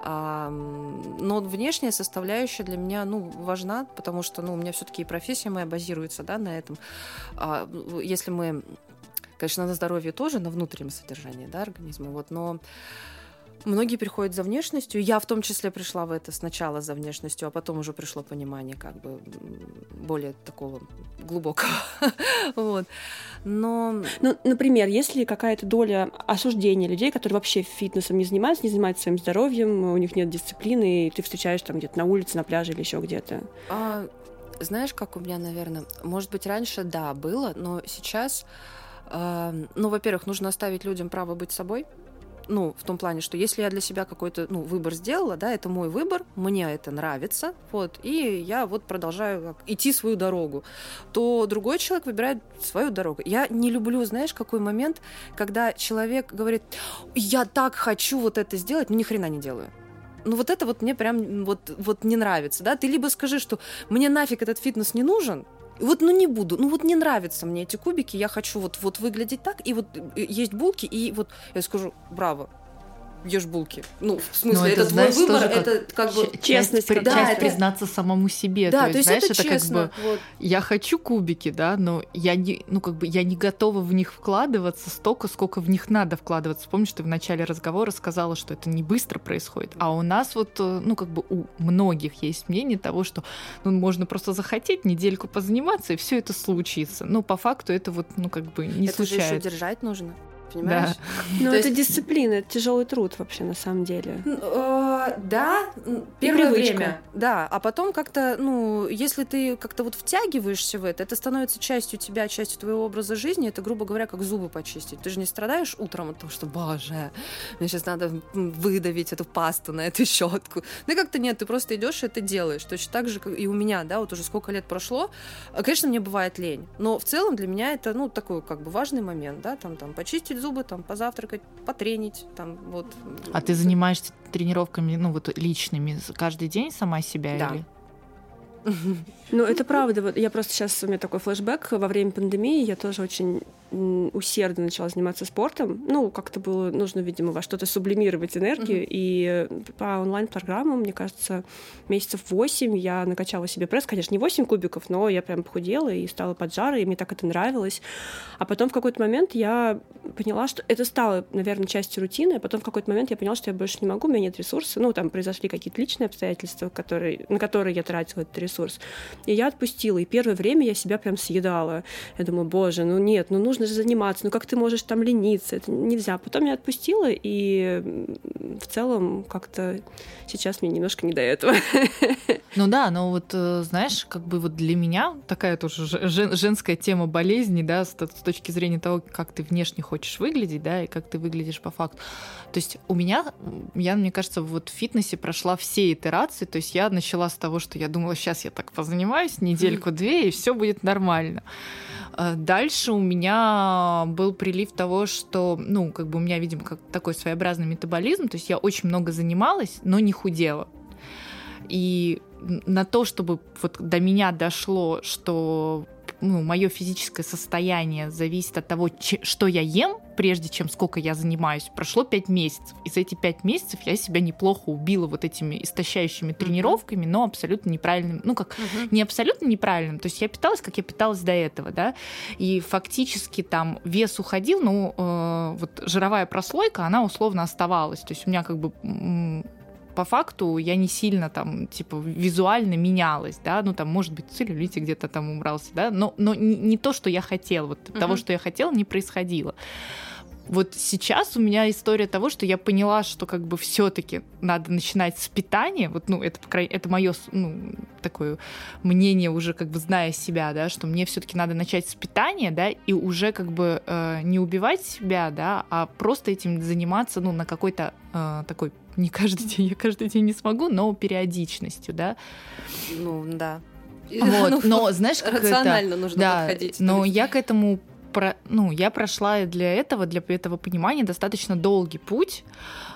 А, но внешняя составляющая для меня, ну, важна, потому что, ну, у меня все-таки и профессия моя базируется, да, на этом. А, если мы, конечно, на здоровье тоже, на внутреннем содержании, да, организма, вот, но Многие приходят за внешностью. Я в том числе пришла в это сначала за внешностью, а потом уже пришло понимание как бы более такого глубокого. Вот. Но Ну, например, есть ли какая-то доля осуждения людей, которые вообще фитнесом не занимаются, не занимаются своим здоровьем, у них нет дисциплины, и ты встречаешь там где-то на улице, на пляже или еще где-то? А, знаешь, как у меня, наверное, может быть, раньше, да, было, но сейчас, а, ну, во-первых, нужно оставить людям право быть собой. Ну, в том плане, что если я для себя какой-то ну, выбор сделала, да, это мой выбор, мне это нравится, вот, и я вот продолжаю как, идти свою дорогу, то другой человек выбирает свою дорогу. Я не люблю, знаешь, какой момент, когда человек говорит, я так хочу вот это сделать, но ни хрена не делаю. Ну вот это вот мне прям вот, вот не нравится, да? Ты либо скажи, что мне нафиг этот фитнес не нужен, вот, ну не буду, ну вот не нравятся мне эти кубики, я хочу вот, вот выглядеть так, и вот э, есть булки, и вот я скажу, браво, ешь булки. Ну, в смысле, Ну, это, это, знаешь, твой выбор, это как бы... Честность часть, какая-то. часть признаться самому себе. Да, то есть, знаешь, это, это, честно. как бы вот. я хочу кубики, да, но я не, ну как бы я не готова в них вкладываться столько, сколько в них надо вкладываться. Помнишь, ты в начале разговора сказала, что это не быстро происходит, а у нас вот, э, ну как бы у многих есть мнение того, что ну можно просто захотеть недельку позаниматься и все это случится. Ну по факту это вот, ну как бы не это же еще случается. держать нужно, понимаешь? Ну, То это есть- дисциплина, это тяжелый труд вообще на самом деле. Э, Да, первое время, да, а потом как-то, ну, если ты как-то вот втягиваешься в это, это становится частью тебя, частью твоего образа жизни, это, грубо говоря, как зубы почистить. Ты же не страдаешь утром от того, что, боже, мне сейчас надо выдавить эту пасту на эту щетку. Ну, как-то нет, ты просто идешь и это делаешь. Точно так же, как и у меня, да, вот уже сколько лет прошло. А, Конечно, мне бывает лень, но в целом для меня это, ну, такой как бы важный момент, да, там, там, почистить зубы, там, позавтракать, потренить, там, вот. А ты занимаешься тренировками, ну вот личными каждый день сама себя Да. или? Ну, это правда. Вот я просто сейчас, у меня такой флешбэк. Во время пандемии я тоже очень усердно начала заниматься спортом. Ну, как-то было нужно, видимо, во что-то сублимировать энергию. Мгм. И э, по онлайн-программам, мне кажется, месяцев 8 я накачала себе пресс. Конечно, не 8 кубиков, но я прям похудела и стала поджарой, и мне так это нравилось. А потом в какой-то момент я поняла, что это стало, наверное, частью рутины, а потом в какой-то момент я поняла, что я больше не могу, у меня нет ресурса. Ну, там произошли какие-то личные обстоятельства, которые, на которые я тратила этот ресурс. И я отпустила. И первое время я себя прям съедала. Я думаю, боже, ну нет, ну нужно же заниматься. Ну как ты можешь там лениться? Это нельзя. Потом я отпустила, и в целом как-то сейчас мне немножко не до этого. Ну да, но вот э, знаешь, как бы вот для меня такая тоже же- жен- женская тема болезни, да, с, с точки зрения того, как ты внешне хочешь выглядеть, да, и как ты выглядишь по факту. То есть у меня, я, мне кажется, вот в фитнесе прошла все итерации, то есть я начала с того, что я думала, сейчас я так позанимаюсь недельку-две, и все будет нормально. А Дальше у меня был прилив того, что, ну, как бы у меня, видимо, как такой своеобразный метаболизм, то есть я очень много занималась, но не худела. И на то, чтобы вот до меня дошло, что ну, мое физическое состояние зависит от того, че- что я ем, прежде чем сколько я занимаюсь. Прошло пять месяцев. И за эти пять месяцев я себя неплохо убила вот этими истощающими тренировками, но абсолютно неправильным, ну как, не абсолютно неправильным, то есть я питалась, как я питалась до этого, да, и фактически там вес уходил, но э, вот жировая прослойка, она условно оставалась, то есть у меня как бы по факту я не сильно там, типа, визуально менялась, да, ну, там, может быть, целлюлите где-то там убрался, да, но, но не, не то, что я хотела, вот uh-huh. того, что я хотела, не происходило. Вот сейчас у меня история того, что я поняла, что как бы все-таки надо начинать с питания. Вот, ну, это, это мое ну, такое мнение, уже как бы зная себя, да, что мне все-таки надо начать с питания, да, и уже как бы э, не убивать себя, да, а просто этим заниматься, ну, на какой-то э, такой не каждый день, я каждый день не смогу, но периодичностью, да. Ну, да. Вот, ну, но знаешь, как рационально это, нужно да, подходить. Но я к этому про, ну, я прошла для этого, для этого понимания достаточно долгий путь,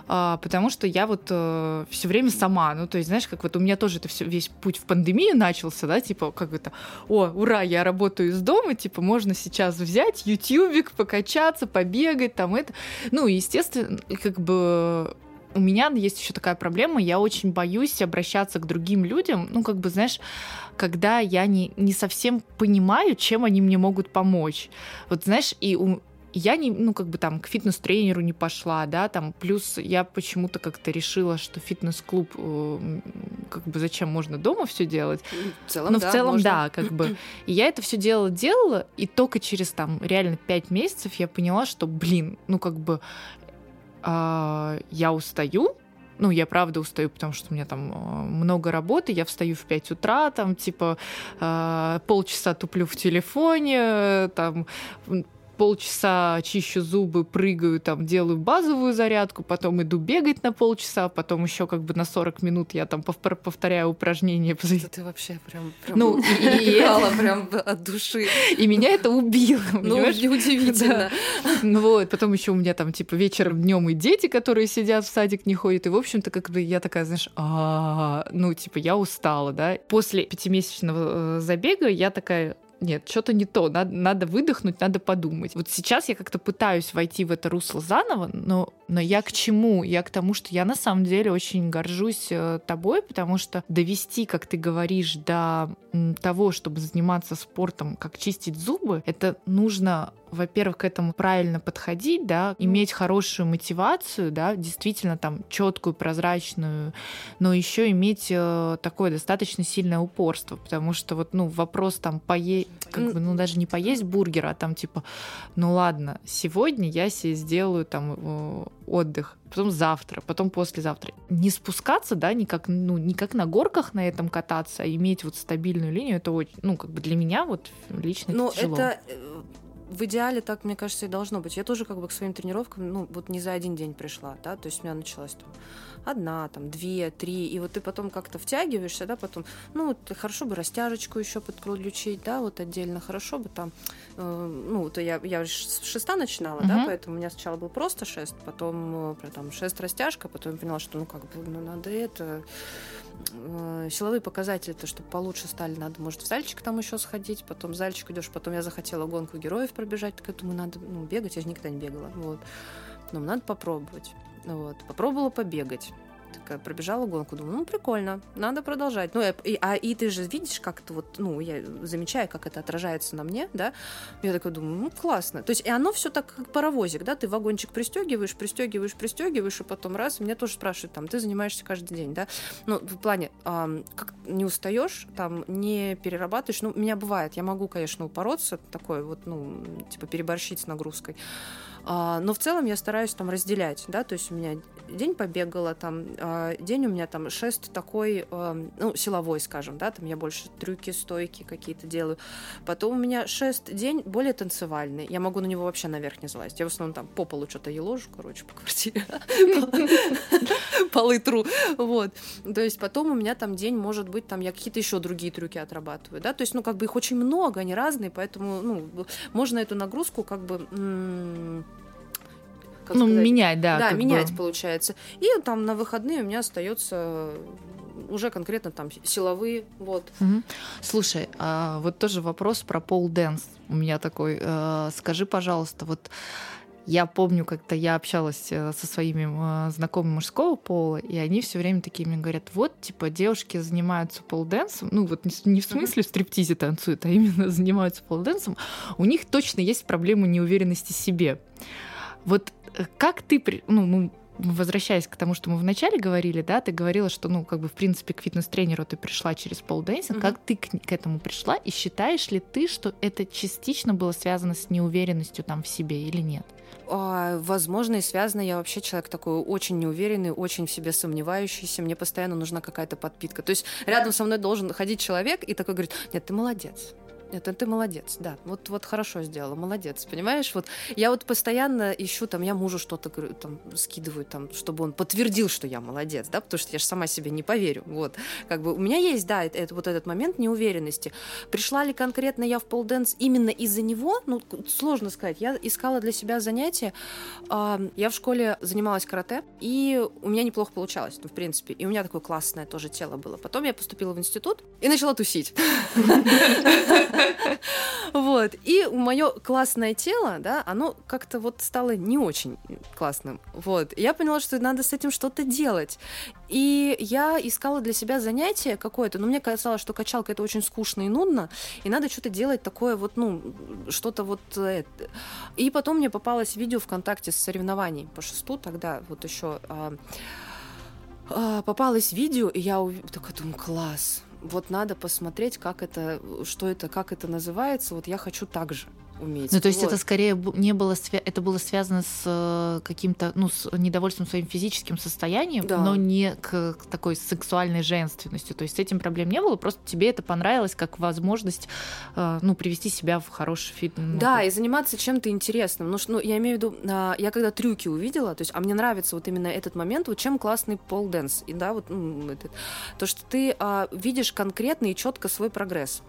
а, потому что я вот э, все время сама, ну, то есть, знаешь, как вот у меня тоже это все, весь путь в пандемию начался, да, типа, как это, о, ура, я работаю из дома, типа, можно сейчас взять ютубик, покачаться, побегать, там это, ну, естественно, как бы у меня есть еще такая проблема, я очень боюсь обращаться к другим людям, ну, как бы, знаешь, когда я не, не совсем понимаю, чем они мне могут помочь. Вот, знаешь, и у, я не, ну, как бы там к фитнес-тренеру не пошла, да, там, плюс я почему-то как-то решила, что фитнес-клуб, э, как бы зачем можно дома все делать. В целом, Но да, в целом, можно. да, как бы. И я это все делала, делала, и только через там реально пять месяцев я поняла, что, блин, ну, как бы э, я устаю, ну, я правда устаю, потому что у меня там много работы, я встаю в 5 утра, там, типа, э, полчаса туплю в телефоне, там, полчаса чищу зубы, прыгаю, там, делаю базовую зарядку, потом иду бегать на полчаса, потом еще как бы на 40 минут я там повторяю упражнения. Это ты вообще прям, прям ну, и, прям от души. И меня это убило. Ну, неудивительно. Ну вот, потом еще у меня там типа вечером, днем и дети, которые сидят в садик, не ходят. И, в общем-то, как бы я такая, знаешь, а, ну, типа, я устала, да. После пятимесячного э, забега я такая, нет, что-то не то, надо, надо выдохнуть, надо подумать. Вот сейчас я как-то пытаюсь войти в это русло заново, но, но я к чему? Я к тому, что я на самом деле очень горжусь э, тобой, потому что довести, как ты говоришь, до того, чтобы заниматься спортом, как чистить зубы, это нужно во-первых, к этому правильно подходить, да, иметь хорошую мотивацию, да, действительно там четкую, прозрачную, но еще иметь э, такое достаточно сильное упорство, потому что вот, ну, вопрос там поесть, как бы, ну, даже не поесть бургер, а там типа, ну ладно, сегодня я себе сделаю там отдых, потом завтра, потом послезавтра. Не спускаться, да, никак, ну, не как на горках на этом кататься, а иметь вот стабильную линию, это очень, ну, как бы для меня вот лично ну, это тяжело. это в идеале так, мне кажется, и должно быть. Я тоже как бы к своим тренировкам, ну, вот не за один день пришла, да, то есть у меня началась там одна, там, две, три, и вот ты потом как-то втягиваешься, да, потом, ну, вот хорошо бы растяжечку еще подключить, да, вот отдельно, хорошо бы там, э, ну, то я, я с шеста начинала, uh-huh. да, поэтому у меня сначала был просто шест, потом, э, там, шест растяжка, потом я поняла, что, ну, как бы, ну, надо это, э, силовые показатели, то, чтобы получше стали, надо, может, в зальчик там еще сходить, потом в зальчик идешь, потом я захотела гонку героев пробежать, так я думаю, надо, ну, бегать, я же никогда не бегала, вот, ну, надо попробовать. Вот. Попробовала побегать. Такая пробежала гонку, думаю, ну прикольно, надо продолжать. Ну, и, а и ты же видишь, как это вот, ну, я замечаю, как это отражается на мне, да. Я такая думаю, ну, классно. То есть, и оно все так, как паровозик, да, ты вагончик пристегиваешь, пристегиваешь, пристегиваешь, и потом раз, и меня тоже спрашивают, там, ты занимаешься каждый день, да. Ну, в плане, э, как не устаешь, там, не перерабатываешь. Ну, у меня бывает, я могу, конечно, упороться, такое вот, ну, типа переборщить с нагрузкой. А, но в целом я стараюсь там разделять, да, то есть у меня день побегала, там, а, день у меня там шест такой, а, ну, силовой, скажем, да, там я больше трюки, стойки какие-то делаю. Потом у меня шест день более танцевальный, я могу на него вообще наверх не залазить. Я в основном там по полу что-то еложу, короче, по квартире. Полы тру. Вот. То есть потом у меня там день, может быть, там я какие-то еще другие трюки отрабатываю, да, то есть, ну, как бы их очень много, они разные, поэтому, ну, можно эту нагрузку как бы как ну, сказать? менять, да. Да, менять бы. получается. И там на выходные у меня остается уже конкретно там силовые, вот. Угу. Слушай, а вот тоже вопрос про pole dance у меня такой. Э, скажи, пожалуйста, вот Я помню, как-то я общалась э, со своими э, знакомыми мужского пола, и они все время такие мне говорят, вот, типа, девушки занимаются pole dance-ом, ну вот не в смысле в стриптизе танцуют, а именно занимаются pole dance-ом, у них точно есть проблема неуверенности в себе. Вот как ты, ну, мы возвращаясь к тому, что мы вначале говорили, да, ты говорила, что, ну, как бы, в принципе, к фитнес-тренеру ты пришла через полденсинг. Mm-hmm. Как ты к, к этому пришла? И считаешь ли ты, что это частично было связано с неуверенностью там в себе или нет? А, возможно, и связано. Я вообще человек такой очень неуверенный, очень в себе сомневающийся. Мне постоянно нужна какая-то подпитка. То есть рядом со мной должен ходить человек и такой говорит, нет, ты молодец это ты молодец, да. Вот, вот хорошо сделала, молодец, понимаешь? Вот я вот постоянно ищу, там, я мужу что-то там скидываю, там, чтобы он подтвердил, что я молодец, да, потому что я же сама себе не поверю. Вот, как бы у меня есть, да, это, это, вот этот момент неуверенности. Пришла ли конкретно я в полденс именно из-за него? Ну, сложно сказать. Я искала для себя занятия. Я в школе занималась карате, и у меня неплохо получалось, ну, в принципе. И у меня такое классное тоже тело было. Потом я поступила в институт и начала тусить. Вот. И мое классное тело, да, оно как-то вот стало не очень классным. Вот. я поняла, что надо с этим что-то делать. И я искала для себя занятие какое-то, но мне казалось, что качалка это очень скучно и нудно, и надо что-то делать такое вот, ну, что-то вот это. И потом мне попалось видео ВКонтакте с соревнований по шесту тогда, вот еще а, а, попалось видео, и я такая думаю, класс, вот надо посмотреть, как это, что это, как это называется. Вот я хочу так же уметь. Ну, то есть вот. это скорее не было, это было связано с э, каким-то, ну, с недовольством своим физическим состоянием, да. но не к, такой сексуальной женственностью. То есть с этим проблем не было, просто тебе это понравилось как возможность, э, ну, привести себя в хороший фитнес. Ну, да, и заниматься чем-то интересным. Ну, ну, я имею в виду, а, я когда трюки увидела, то есть, а мне нравится вот именно этот момент, вот чем классный пол-дэнс, и да, вот ну, это, то, что ты а, видишь конкретно и четко свой прогресс.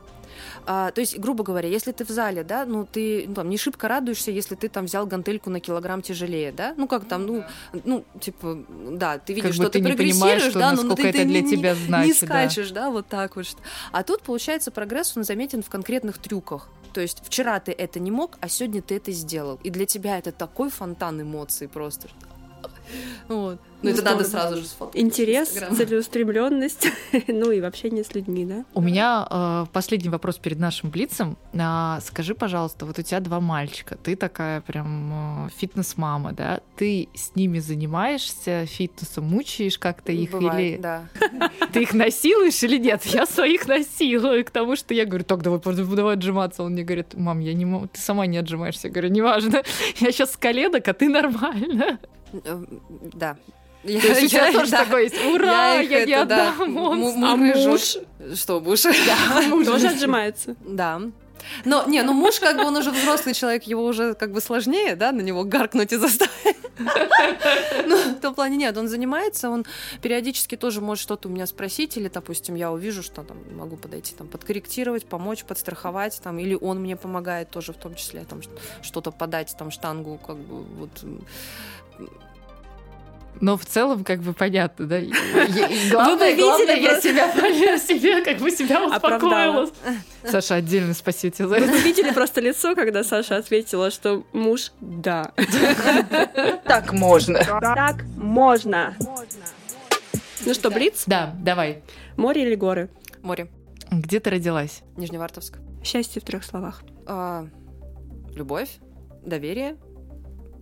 А, то есть, грубо говоря, если ты в зале, да, ну ты ну, там не шибко радуешься, если ты там взял гантельку на килограмм тяжелее, да, ну как там, ну, ну типа, да, ты видишь, как что ты, ты прогрессируешь, что, да, но ну, ты, это ты для не, тебя значит, не скачешь, да. да, вот так вот. А тут получается прогресс он заметен в конкретных трюках. То есть вчера ты это не мог, а сегодня ты это сделал. И для тебя это такой фонтан эмоций просто. Вот. Ну, это надо сразу же сфоткать. Интерес, целеустремленность, ну и общение с людьми, да? У меня э, последний вопрос перед нашим блицем. А, скажи, пожалуйста, вот у тебя два мальчика, ты такая прям э, фитнес-мама, да? Ты с ними занимаешься фитнесом, мучаешь как-то их Бывает, или... да. Ты их насилуешь или нет? Я своих насилую, к тому, что я говорю, так, давай, давай отжиматься. Он мне говорит, мам, я не могу, ты сама не отжимаешься. Я говорю, неважно, я сейчас с коленок, а ты нормально. Да, я, То есть у тебя я, тоже да, такое есть. Ура, я, я не это, отдам да, монстр. А муж? Что, муж? Да, муж тоже отжимается. Да. Но, не, ну муж, как бы, он уже взрослый человек, его уже как бы сложнее, да, на него гаркнуть и заставить. Ну, в том плане нет, он занимается, он периодически тоже может что-то у меня спросить, или, допустим, я увижу, что там могу подойти, там, подкорректировать, помочь, подстраховать, там, или он мне помогает тоже в том числе, там, что-то подать, там, штангу, как бы, вот но в целом, как бы понятно, да. Главное, главное, я себя, себе, как бы себя успокоила. Саша, отдельно спасибо тебе за это. Вы видели просто лицо, когда Саша ответила, что муж «да». Так можно. Так можно. Ну что, Блиц? Да, давай. Море или горы? Море. Где ты родилась? Нижневартовск. Счастье в трех словах. А, любовь, доверие,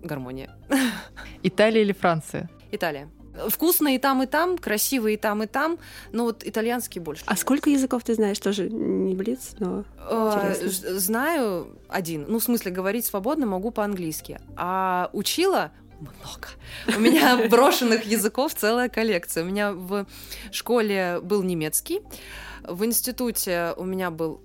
гармония. Италия или Франция? Италия. Вкусно и там, и там, красиво и там, и там, но вот итальянский больше. А сколько языков ты знаешь? Тоже не блиц, но э, Знаю один. Ну, в смысле, говорить свободно могу по-английски. А учила много. У меня брошенных языков целая коллекция. У меня в школе был немецкий, в институте у меня был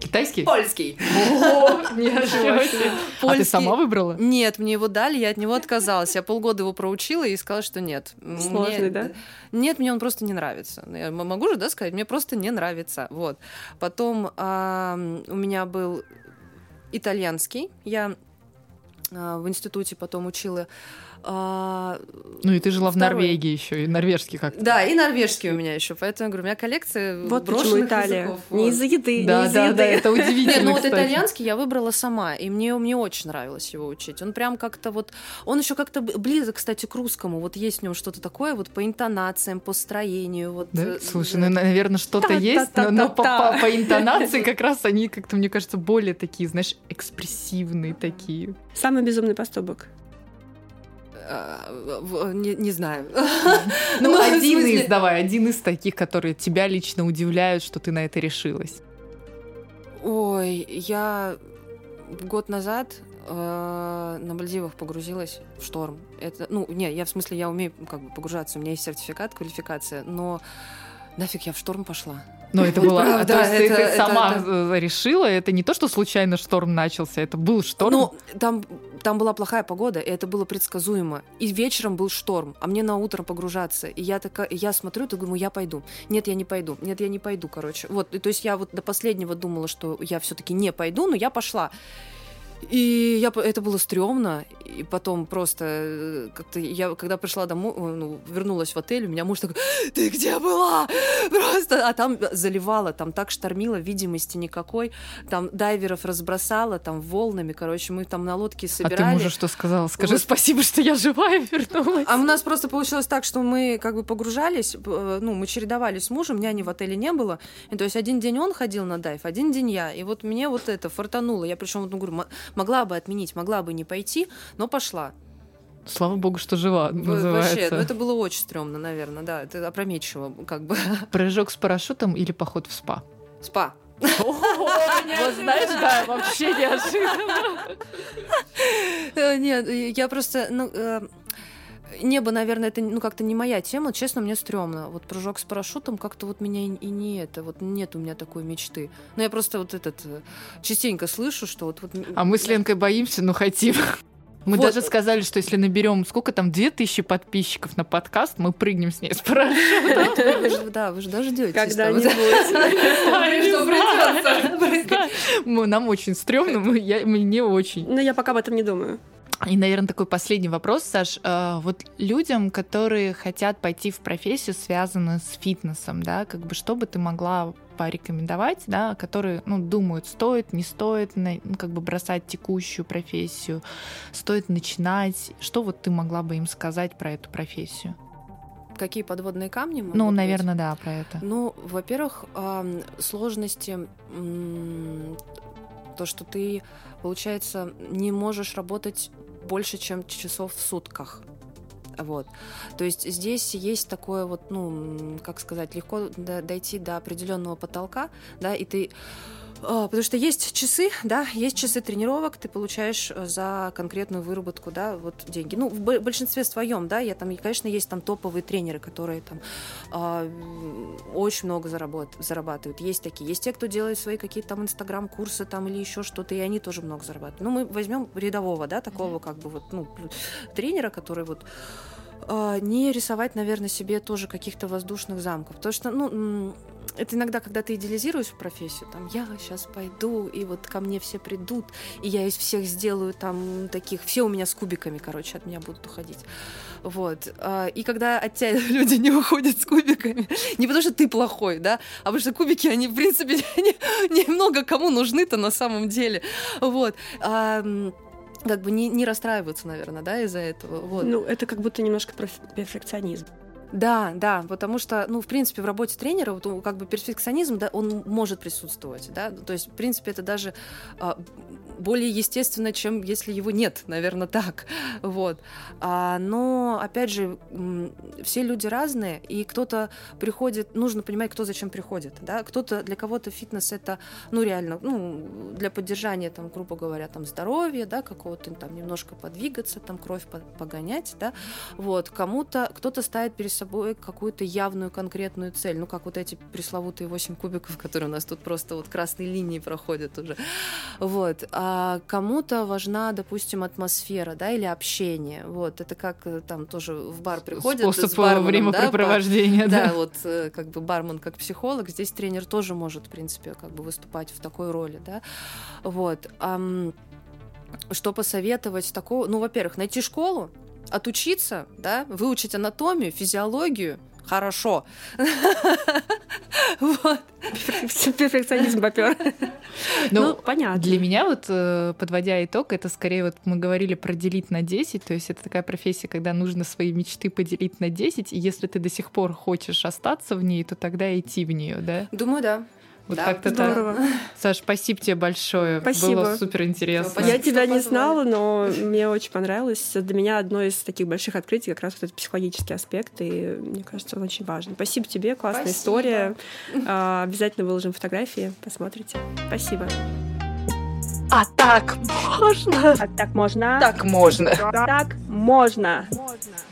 Китайский? Польский. О, ничего А ты сама выбрала? Нет, мне его дали, я от него отказалась. Я полгода его проучила и сказала, что нет. Сложный, да? Нет, мне он просто не нравится. Я могу же, да, сказать? Мне просто не нравится. Вот. Потом у меня был итальянский. Я а, в институте потом учила. А, Ну и ты жила в Второе. Норвегии еще, и норвежский как-то. Да, и норвежский у меня еще, поэтому я говорю, у меня коллекция Вот брошенных Италия. языков, Не вот. из-за еды, Да, не да, еды. да, это удивительно, Нет, ну вот кстати. итальянский я выбрала сама, и мне, мне очень нравилось его учить. Он прям как-то вот... Он еще как-то близок, кстати, к русскому. Вот есть в нем что-то такое вот по интонациям, по строению. Вот, Да? э, Слушай, да. ну, наверное, что-то есть, но, но по, Та-та-та-та-та. по- по интонации как раз они как-то, мне кажется, более такие, знаешь, экспрессивные такие. Самый безумный поступок. Не, не знаю. Ну, Ну, один смысле- из, давай, один из таких, которые тебя лично удивляют, что ты на это решилась. Ой, я год назад э, на Мальдивах погрузилась в шторм. Это, ну, не, я в смысле, я умею как бы погружаться, у меня есть сертификат, квалификация, но нафиг я в шторм пошла. Но это было... правда, то есть ты- это- ты это- сама это- решила, это не то, что случайно шторм начался, это был шторм. Ну, там, там была плохая погода, и это было предсказуемо. И вечером был шторм, а мне на утро погружаться. И я такая, я смотрю, ты думаю, я пойду. Нет, я не пойду. Нет, я не пойду, короче. Вот, и то есть я вот до последнего думала, что я все-таки не пойду, но я пошла. И я, это было стрёмно, и потом просто э, как-то я, когда пришла домой, э, ну, вернулась в отель, у меня муж такой, ты где была? Просто, а там заливало, там так штормило, видимости никакой, там дайверов разбросало, там волнами, короче, мы там на лодке а ты собирали. мужу что сказала? Скажи Вот. спасибо, что я живая вернулась. А у нас просто получилось так, что мы как бы погружались, э, ну, мы чередовались с мужем, няни в отеле не было. И, то есть один день он ходил на дайв, один день я. И вот мне вот это фартануло. Я причем, ну, говорю, могла бы отменить, могла бы не пойти, но пошла. Слава богу, что жива, называется. Вообще, ну это было очень стрёмно, наверное, да. Это опрометчиво, как бы. Прыжок с парашютом или поход в спа? Спа. Вот знаешь, да, вообще неожиданно. Э, Нет, я просто, ну, э, небо, наверное, это ну как-то не моя тема. Честно, мне стрёмно. Вот прыжок с парашютом как-то вот меня и, и не это. Вот нет у меня такой мечты. Но я просто вот этот э, частенько слышу, что вот... вот А мы с Ленкой боимся, но хотим. Мы Вот. даже сказали, что если наберем, сколько там, 2000 подписчиков на подкаст, мы прыгнем с ней с парашютом. Да, вы же дождетесь. Когда-нибудь. Нам очень стрёмно, мне очень. Но я пока об этом не думаю. И, наверное, такой последний вопрос, Саш. Э, Вот людям, которые хотят пойти в профессию, связанную с фитнесом, да, как бы что бы ты могла порекомендовать, да, которые, ну, думают, стоит, не стоит, ну, как бы бросать текущую профессию, стоит начинать. Что вот ты могла бы им сказать про эту профессию? Какие подводные камни? Ну, быть? наверное, да, про это. Ну, во-первых, сложности то, что ты, получается, не можешь работать больше, чем часов в сутках. Вот. То есть здесь есть такое вот, ну, как сказать, легко до- дойти до определенного потолка, да, и ты Потому что есть часы, да, есть часы тренировок, ты получаешь э, за конкретную выработку, да, вот деньги. Ну, в бо- большинстве своем, да, я там, конечно, есть там топовые тренеры, которые там а, м, очень много заработ- зарабатывают. Есть такие. Есть те, кто делает свои какие-то там инстаграм-курсы там или еще что-то, и они тоже много зарабатывают. Ну, мы возьмем рядового, да, такого как бы вот, ну, тренера, который вот а, не рисовать, наверное, себе тоже каких-то воздушных замков. Потому что, ну, это иногда, когда ты идеализируешь профессию, там, я сейчас пойду, и вот ко мне все придут, и я из всех сделаю там таких, все у меня с кубиками, короче, от меня будут уходить. Вот. А, И когда от тебя люди не уходят с кубиками, не потому что ты плохой, да, а потому что кубики, они, в принципе, не- немного кому нужны-то на самом деле. Вот. А, как бы не, не расстраиваться, наверное, да, из-за этого. Вот. Ну, это как будто немножко перфекционизм. Да, да, потому что, ну, в принципе, в работе тренера, вот, как бы перфекционизм, да, он может присутствовать, да, то есть, в принципе, это даже а, более естественно, чем если его нет, наверное, так, вот. А, но, опять же, все люди разные, и кто-то приходит, нужно понимать, кто зачем приходит, да, кто-то, для кого-то фитнес это, ну, реально, ну, для поддержания, там, грубо говоря, там, здоровья, да, какого-то там немножко подвигаться, там, кровь по- погонять, да, вот, кому-то, кто-то ставит перед собой какую-то явную конкретную цель, ну, как вот эти пресловутые 8 кубиков, которые у нас тут просто вот красной линии проходят уже, вот, а кому-то важна, допустим, атмосфера, да, или общение, вот, это как э, там тоже в бар приходят Способ с барменом, времяпрепровождения, да, да. вот э, как бы бармен как психолог, здесь тренер тоже может, в принципе, как бы выступать в такой роли, да, вот. что посоветовать такого? Ну, во-первых, найти школу, отучиться, да, выучить анатомию, физиологию, хорошо. Вот. Перфекционизм попер. Ну, ну, понятно. Для меня вот, э, подводя итог, это скорее вот мы говорили про делить на 10, то есть это такая профессия, когда нужно свои мечты поделить на 10, и если ты до сих пор хочешь остаться в ней, то тогда идти в нее, да? Думаю, да. Вот да, как-то здорово. Так. Саш, спасибо тебе большое. Спасибо. Было супер интересно. Я тебя не знала, но мне очень понравилось. Для меня одно из таких больших открытий как раз вот этот психологический аспект, и мне кажется, он очень важен. Спасибо тебе, классная спасибо. история. А, обязательно выложим фотографии, посмотрите. Спасибо. А так можно? А так можно? Так можно. Так можно. можно.